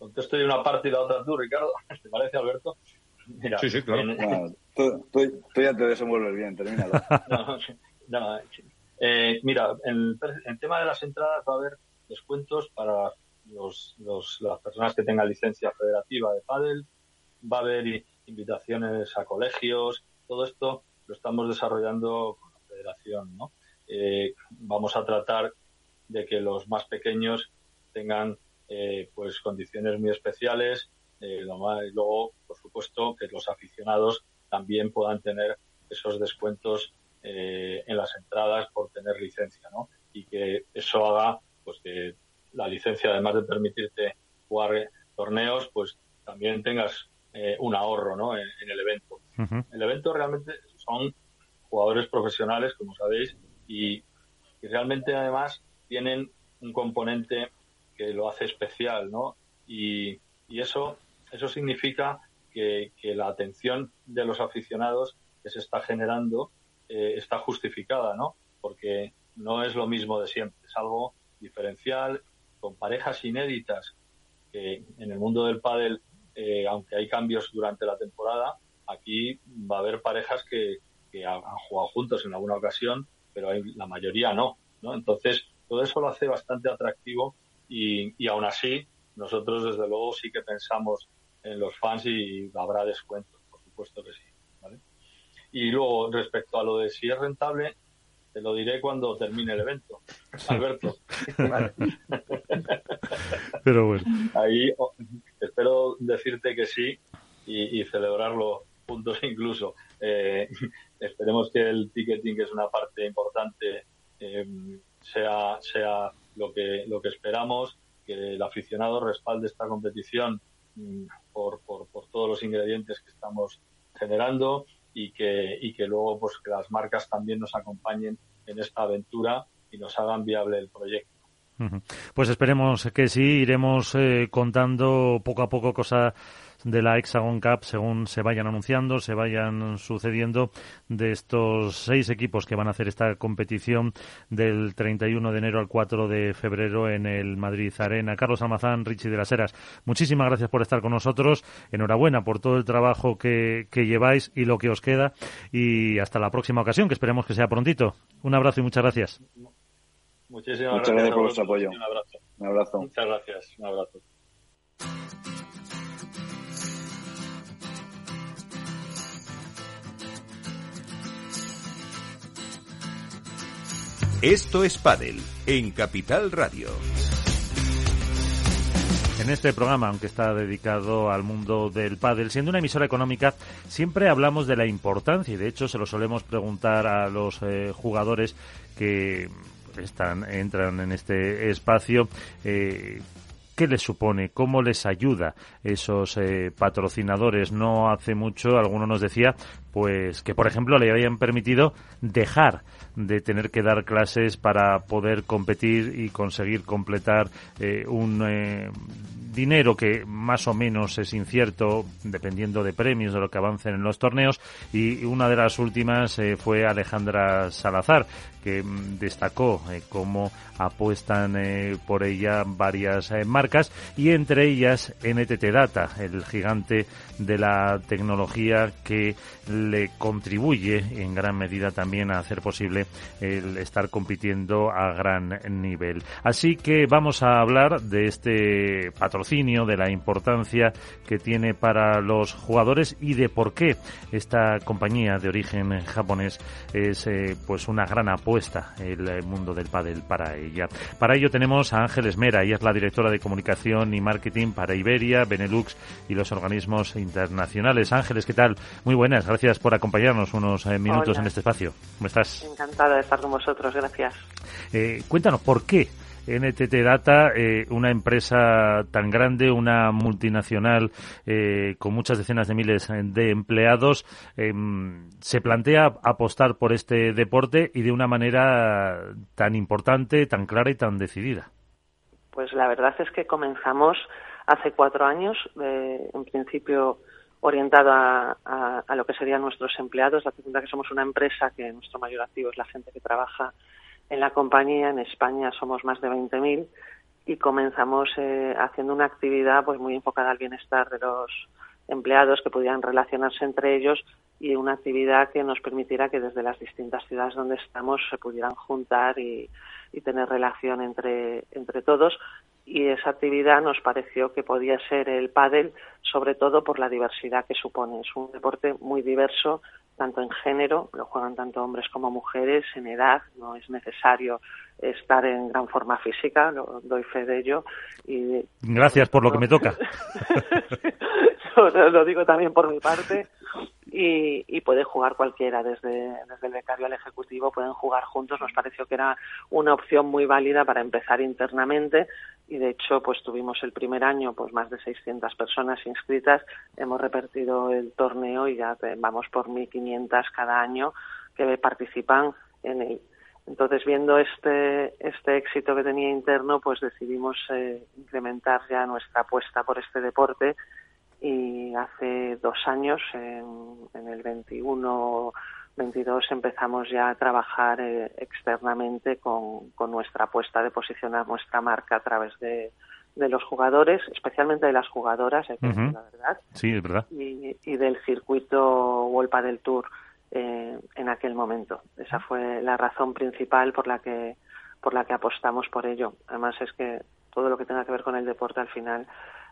Contesto de una parte y la otra tú, Ricardo. ¿Te parece, Alberto?
Mira, sí, sí, claro.
tú, ya te desenvuelves bien, termínalo.
no, eh, mira, en el tema de las entradas va a haber descuentos para los, las personas que tengan licencia federativa de pádel, va a haber invitaciones a colegios, todo esto lo estamos desarrollando con la federación, ¿no? Eh, vamos a tratar de que los más pequeños tengan eh, pues condiciones muy especiales. Eh, y luego, por supuesto, que los aficionados también puedan tener esos descuentos eh, en las entradas por tener licencia, ¿no? Y que eso haga, pues que la licencia, además de permitirte jugar torneos, pues también tengas un ahorro, ¿no? En, el evento. El evento realmente son jugadores profesionales, como sabéis, y, y realmente además tienen un componente que lo hace especial, ¿no? Y, eso, eso significa que, la atención de los aficionados que se está generando eh, está justificada, ¿no? Porque no es lo mismo de siempre, es algo diferencial, con parejas inéditas, que en el mundo del pádel, eh, aunque hay cambios durante la temporada, aquí va a haber parejas que, han jugado juntos en alguna ocasión, pero hay, la mayoría no, ¿no? Entonces, todo eso lo hace bastante atractivo y, y aún así, nosotros desde luego sí que pensamos en los fans y habrá descuentos, por supuesto que sí. ¿vale? Y luego, respecto a lo de si es rentable, te lo diré cuando termine el evento. Alberto.
Pero bueno.
Ahí oh, espero decirte que sí y, celebrarlo juntos incluso. Eh, esperemos que el ticketing, que es una parte importante, eh, sea, sea lo que, lo que esperamos, que el aficionado respalde esta competición mm, por, por, por todos los ingredientes que estamos generando y que, y que luego pues que las marcas también nos acompañen en esta aventura y nos hagan viable el proyecto.
Pues esperemos que sí, iremos eh, contando poco a poco cosas de la Hexagon Cup según se vayan anunciando, se vayan sucediendo de estos seis equipos que van a hacer esta competición del 31 de enero al 4 de febrero en el Madrid Arena. Carlos Almazán, Richie de las Heras, muchísimas gracias por estar con nosotros. Enhorabuena por todo el trabajo que, que lleváis y lo que os queda. Y hasta la próxima ocasión, que esperemos que sea prontito. Un abrazo y muchas gracias.
Muchísimas
Muchas gracias, por vuestro apoyo.
Un abrazo.
Un abrazo.
Muchas gracias. Un abrazo.
Esto es Padel en Capital Radio.
En este programa, aunque está dedicado al mundo del pádel, siendo una emisora económica, siempre hablamos de la importancia y de hecho se lo solemos preguntar a los eh, jugadores que están entran en este espacio eh, ¿Qué les supone? ¿Cómo les ayuda esos eh, patrocinadores? No hace mucho alguno nos decía pues que por ejemplo le habían permitido dejar de tener que dar clases para poder competir y conseguir completar eh, un eh, dinero que más o menos es incierto dependiendo de premios de lo que avancen en los torneos y una de las últimas fue Alejandra Salazar que mm, destacó cómo apuestan por ella varias marcas y entre ellas NTT Data el gigante de la tecnología que le contribuye en gran medida también a hacer posible el estar compitiendo a gran nivel. Así que vamos a hablar de este patrocinio, de la importancia que tiene para los jugadores y de por qué esta compañía de origen japonés es eh, pues una gran apuesta el mundo del pádel para ella. Para ello tenemos a Ángeles Mera, ella es la directora de comunicación y marketing para Iberia, Benelux y los organismos internacionales. Ángeles, ¿qué tal? Muy buenas, gracias por acompañarnos unos eh, minutos en este espacio. ¿Cómo estás?
Encantada de estar con vosotros, gracias.
Eh, cuéntanos, ¿por qué NTT Data, eh, una empresa tan grande, una multinacional con muchas decenas de miles de empleados, em, se plantea apostar por este deporte y de una manera tan importante, tan clara y tan decidida?
Pues la verdad es que comenzamos hace cuatro años, en principio orientado a, lo que serían nuestros empleados. Date cuenta que somos una empresa que nuestro mayor activo es la gente que trabaja en la compañía. En España somos más de 20.000 y comenzamos eh, haciendo una actividad pues muy enfocada al bienestar de los empleados que pudieran relacionarse entre ellos y una actividad que nos permitiera que desde las distintas ciudades donde estamos se pudieran juntar y, y tener relación entre, entre todos y esa actividad nos pareció que podía ser el pádel, sobre todo por la diversidad que supone. Es un deporte muy diverso, tanto en género, lo juegan tanto hombres como mujeres, en edad, no es necesario estar en gran forma física, lo doy fe de ello. Y,
Gracias por lo que me toca.
lo digo también por mi parte y, puede jugar cualquiera, desde, desde el becario al ejecutivo, pueden jugar juntos. Nos pareció que era una opción muy válida para empezar internamente y de hecho pues tuvimos el primer año pues más de 600 personas inscritas, hemos repartido el torneo y ya vamos por 1.500 cada año que participan en él. Entonces, viendo este, este éxito que tenía interno, pues decidimos eh, incrementar ya nuestra apuesta por este deporte y hace dos años, en, el 21 22 empezamos ya a trabajar eh, externamente con, nuestra apuesta de posicionar nuestra marca a través de, los jugadores, especialmente de las jugadoras, la verdad.
Sí, es verdad.
Y, del circuito Wolpa del Tour eh, en aquel momento. Esa fue la razón principal por la que por la que apostamos por ello. Además es que todo lo que tenga que ver con el deporte al final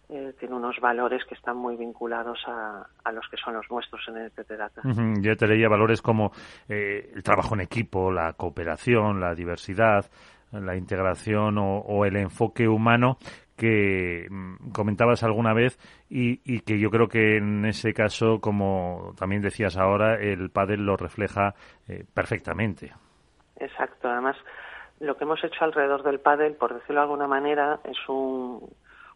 eh, tiene unos valores que están muy vinculados a, los que son los nuestros en el Data.
Yo te leía valores como eh, el trabajo en equipo, la cooperación, la diversidad, la integración o, el enfoque humano que mm, comentabas alguna vez y, que yo creo que en ese caso, como también decías ahora, el pádel lo refleja eh, perfectamente.
Exacto. Además, lo que hemos hecho alrededor del pádel, por decirlo de alguna manera, es un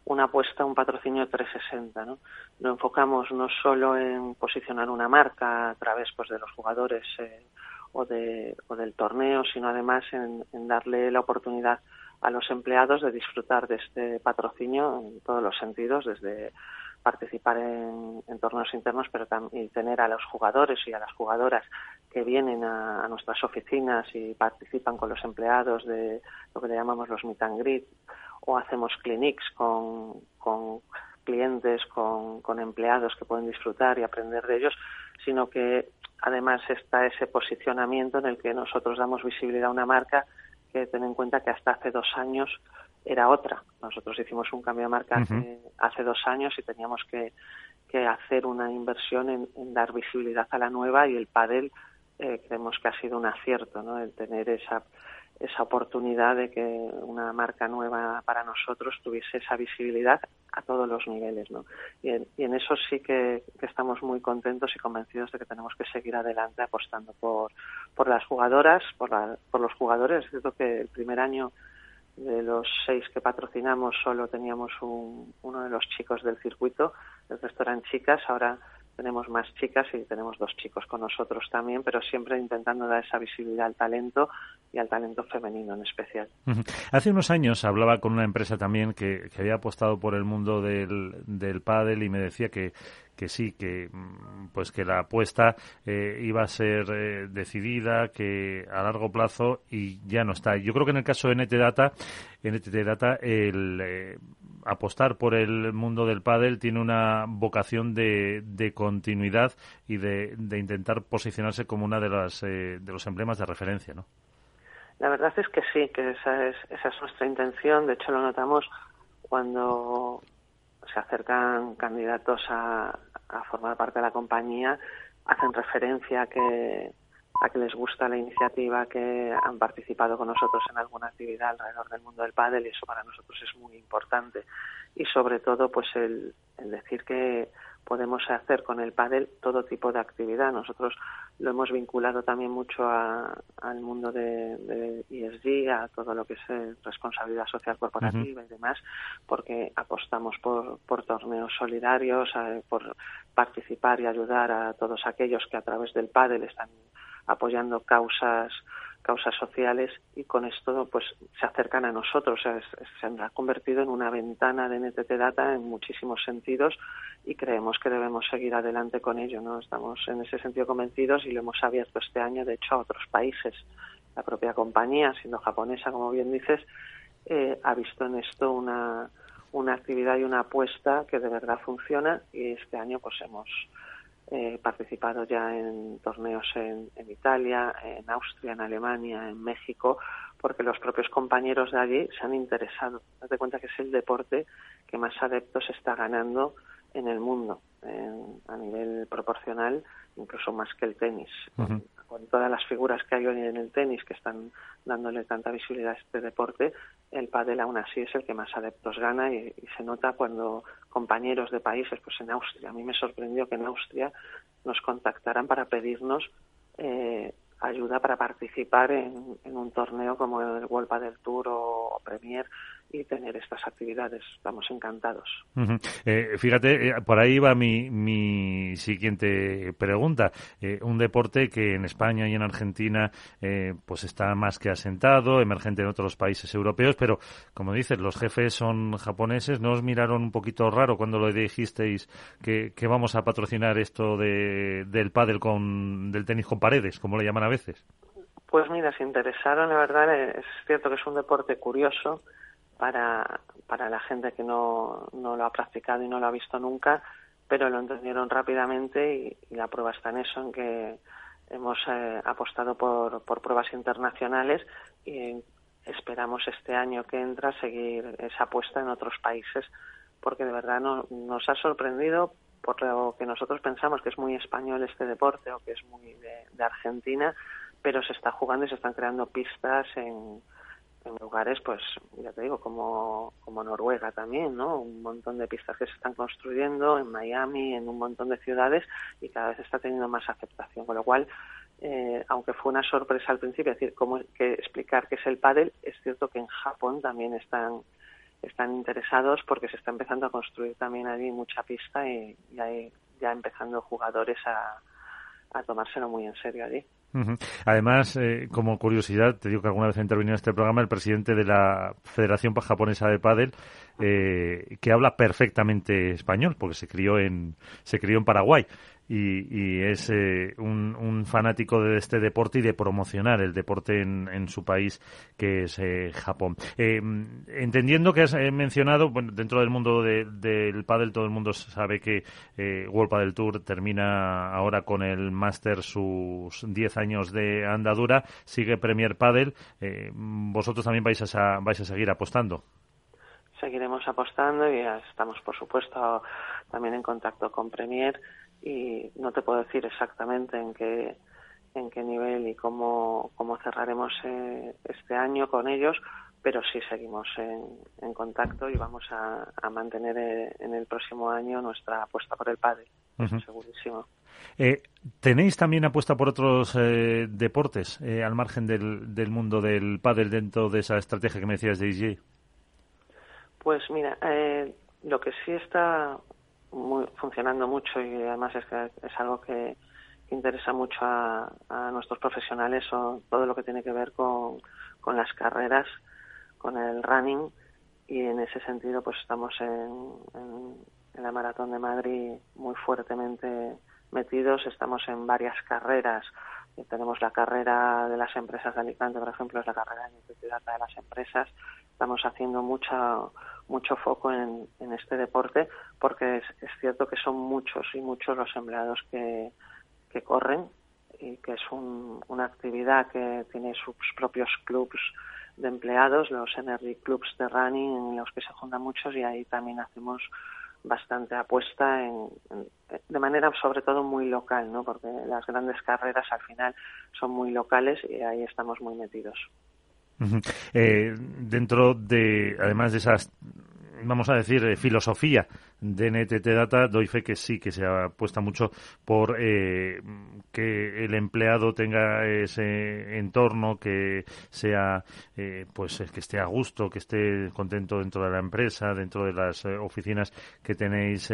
una apuesta, un patrocinio 360. ¿no? Lo enfocamos no solo en posicionar una marca a través pues, de los jugadores eh, o, de, o del torneo, sino además en, darle la oportunidad a los empleados de disfrutar de este patrocinio en todos los sentidos, desde participar en, torneos internos, pero también tener a los jugadores y a las jugadoras que vienen a, nuestras oficinas y participan con los empleados de lo que le llamamos los meet and greet, o hacemos clinics con, con clientes, con, con empleados que pueden disfrutar y aprender de ellos, sino que además está ese posicionamiento en el que nosotros damos visibilidad a una marca que ten en cuenta que hasta hace dos años era otra. Nosotros hicimos un cambio de marca hace, dos años y teníamos que, que hacer una inversión en, dar visibilidad a la nueva y el padel eh, creemos que ha sido un acierto, ¿no? El tener esa esa oportunidad de que una marca nueva para nosotros tuviese esa visibilidad a todos los niveles, ¿no? Y en, eso sí que, estamos muy contentos y convencidos de que tenemos que seguir adelante apostando por, por las jugadoras, por, por los jugadores. Es cierto que el primer año de los seis que patrocinamos solo teníamos uno de los chicos del circuito, el resto eran chicas, ahora tenemos más chicas y tenemos dos chicos con nosotros también, pero siempre intentando dar esa visibilidad al talento y al talento femenino en especial.
Hace unos años hablaba con una empresa también que, había apostado por el mundo del, del pádel y me decía que, que sí, que mm, pues que la apuesta eh, iba a ser eh, decidida, que a largo plazo y ya no está. Yo creo que en el caso de NT Data, NTT Data, el eh, apostar por el mundo del pádel tiene una vocación de, de continuidad y de, de, intentar posicionarse como una de las de los emblemas de referencia, ¿no?
La verdad es que sí, que esa es, esa es nuestra intención. De hecho, lo notamos cuando se acercan candidatos a, formar parte de la compañía, hacen referencia a que, a que les gusta la iniciativa, que han participado con nosotros en alguna actividad alrededor del mundo del pádel y eso para nosotros es muy importante. Y sobre todo, pues el, el decir que podemos hacer con el pádel todo tipo de actividad. Nosotros lo hemos vinculado también mucho al mundo de, de, ESG, a todo lo que es eh, responsabilidad social corporativa y demás, porque apostamos por, por torneos solidarios, eh, por participar y ayudar a todos aquellos que a través del pádel están apoyando causas causas sociales y con esto pues se acercan a nosotros. se ha convertido en una ventana de NTT Data en muchísimos sentidos y creemos que debemos seguir adelante con ello. ¿no? Estamos en ese sentido convencidos y lo hemos abierto este año, de hecho, a otros países. La propia compañía, siendo japonesa, como bien dices, eh, ha visto en esto una, una actividad y una apuesta que de verdad funciona y este año pues hemos He participado ya en torneos en, Italia, en Austria, en Alemania, en México, porque los propios compañeros de allí se han interesado. Date cuenta que es el deporte que más adeptos está ganando en el mundo, a nivel proporcional, incluso más que el tenis. Con todas las figuras que hay hoy en el tenis que están dándole tanta visibilidad a este deporte, el pádel aún así es el que más adeptos gana y, se nota cuando compañeros de países, pues en Austria, a mí me sorprendió que en Austria nos contactaran para pedirnos eh, ayuda para participar en, un torneo como el World Padel Tour o Premier y tener estas actividades. Estamos encantados.
Eh, fíjate, eh, por ahí va mi, mi siguiente pregunta. Eh, un deporte que en España y en Argentina pues está más que asentado, emergente en otros países europeos, pero como dices, los jefes son japoneses. ¿No os miraron un poquito raro cuando lo dijisteis que, que vamos a patrocinar esto de, del pádel con del tenis con paredes, como le llaman a veces?
Pues mira, se interesaron, la verdad, es cierto que es un deporte curioso para, para la gente que no, no lo ha practicado y no lo ha visto nunca, pero lo entendieron rápidamente y, la prueba está en eso, en que hemos eh, apostado por, por pruebas internacionales y esperamos este año que entra seguir esa apuesta en otros países porque de verdad no, nos ha sorprendido por lo que nosotros pensamos que es muy español este deporte o que es muy de Argentina, pero se está jugando y se están creando pistas en, en lugares, pues ya te digo, como, como Noruega también, ¿no? Un montón de pistas que se están construyendo en Miami, en un montón de ciudades y cada vez está teniendo más aceptación. Con lo cual, eh, aunque fue una sorpresa al principio, es decir, cómo que explicar qué es el pádel, es cierto que en Japón también están están interesados porque se está empezando a construir también allí mucha pista y, hay ya empezando jugadores a, a tomárselo muy en serio allí.
Además, eh, como curiosidad, te digo que alguna vez ha intervenido en este programa el presidente de la Federación Japonesa de Pádel, eh, que habla perfectamente español, porque se crió en se crió en Paraguay y, es eh, un, fanático de este deporte y de promocionar el deporte en, su país, que es eh, Japón. Eh, entendiendo que has mencionado, bueno, dentro del mundo del pádel, todo el mundo sabe que World Padel Tour termina ahora con el Master sus 10 años de andadura, sigue Premier Padel. ¿Vosotros también vais a, vais a seguir apostando?
Seguiremos apostando y estamos, por supuesto, también en contacto con Premier y no te puedo decir exactamente en qué en qué nivel y cómo, cómo cerraremos eh, este año con ellos, pero sí seguimos en, contacto y vamos a, mantener eh, en el próximo año nuestra apuesta por el pádel, segurísimo.
Eh, ¿Tenéis también apuesta por otros eh, deportes al margen del, del, mundo del pádel dentro de esa estrategia que me decías de DJ?
Pues mira, lo que sí está funcionando mucho y además es que es algo que, interesa mucho a, nuestros profesionales o todo lo que tiene que ver con, con las carreras con el running. Y en ese sentido pues estamos en, la Maratón de Madrid muy fuertemente metidos, estamos en varias carreras, tenemos la carrera de las empresas de Alicante, por ejemplo, es la carrera de de las empresas, estamos haciendo mucha, mucho foco en, este deporte porque es, cierto que son muchos y muchos los empleados que, que corren y que es una actividad que tiene sus propios clubs de empleados, los Energy Clubs de Running, en los que se juntan muchos y ahí también hacemos bastante apuesta en, de manera sobre todo muy local, ¿no? Porque las grandes carreras al final son muy locales y ahí estamos muy metidos.
Eh, dentro de, además de esas vamos a decir, eh, filosofía de NTT Data, doy fe que sí, que se apuesta mucho por eh, que el empleado tenga ese entorno, que sea, eh, pues, que esté a gusto, que esté contento dentro de la empresa, dentro de las oficinas que tenéis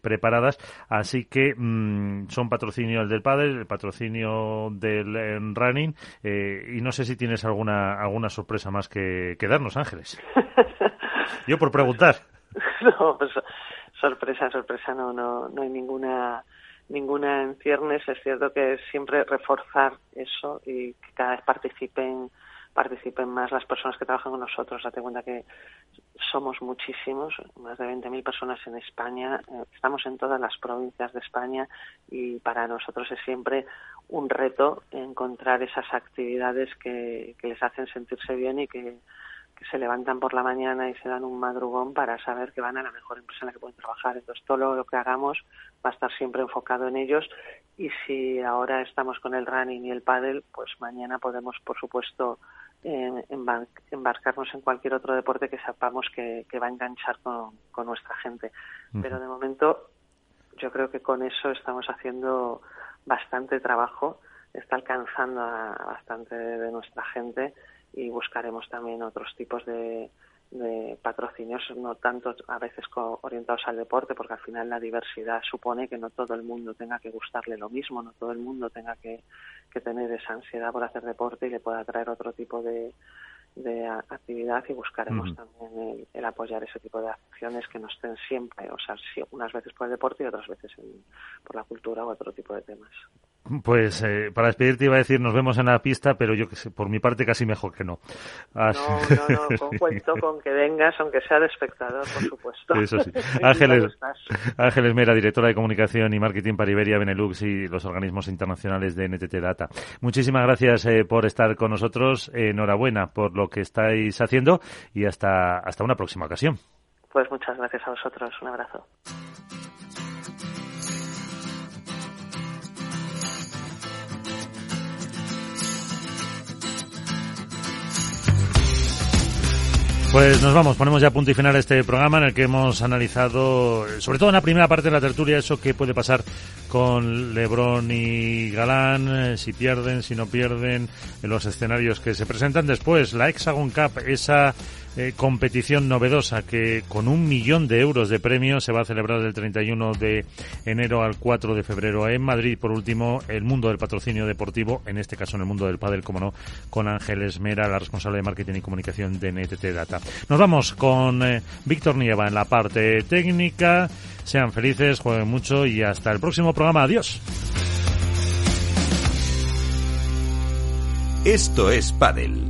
preparadas. Así que mm, son patrocinio el del padre, el patrocinio del running, y no sé si tienes alguna alguna sorpresa más que, que darnos, Ángeles. Yo por preguntar.
no, pues, sorpresa, sorpresa, no, no, no hay ninguna ninguna en ciernes. Es cierto que siempre reforzar eso y que cada vez participen participen más las personas que trabajan con nosotros. Date cuenta que somos muchísimos, más de 20.000 personas en España, eh, estamos en todas las provincias de España y para nosotros es siempre un reto encontrar esas actividades que, que les hacen sentirse bien y que que se levantan por la mañana y se dan un madrugón para saber que van a la mejor empresa en la que pueden trabajar. Entonces, todo lo que hagamos va a estar siempre enfocado en ellos y si ahora estamos con el running y el paddle, pues mañana podemos, por supuesto, embarcarnos en cualquier otro deporte que sepamos que, va a enganchar con, nuestra gente. Pero de momento, yo creo que con eso estamos haciendo bastante trabajo, está alcanzando a bastante de nuestra gente y buscaremos también otros tipos de, patrocinios, no tanto a veces orientados al deporte, porque al final la diversidad supone que no todo el mundo tenga que gustarle lo mismo, no todo el mundo tenga que, que tener esa ansiedad por hacer deporte y le pueda traer otro tipo de, de actividad y buscaremos también el, apoyar ese tipo de acciones que no estén siempre, o sea, unas veces por el deporte y otras veces por la cultura o otro tipo de temas.
Pues eh, para despedirte iba a decir nos vemos en la pista, pero yo que sé, por mi parte casi mejor que no.
No, no, no, con cuento con que vengas, aunque sea de espectador, por supuesto.
Eso sí. Ángeles, Ángeles Mera, directora de Comunicación y Marketing para Iberia, Benelux y los organismos internacionales de NTT Data. Muchísimas gracias eh, por estar con nosotros. enhorabuena por lo que estáis haciendo y hasta, hasta una próxima ocasión.
Pues muchas gracias a vosotros. Un abrazo.
Pues nos vamos, ponemos ya punto y final a este programa en el que hemos analizado, sobre todo en la primera parte de la tertulia, eso que puede pasar con Lebron y Galán, eh, si pierden, si no pierden, en los escenarios que se presentan después. La Hexagon Cup, esa eh, competición novedosa que con un millón de euros de premios se va a celebrar del 31 de enero al 4 de febrero en Madrid. Por último, el mundo del patrocinio deportivo, en este caso en el mundo del pádel, como no, con Ángeles Mera, la responsable de marketing y comunicación de NTT Data. Nos vamos con eh, Víctor Nieva en la parte técnica. Sean felices, jueguen mucho y hasta el próximo programa. Adiós.
Esto es Padel.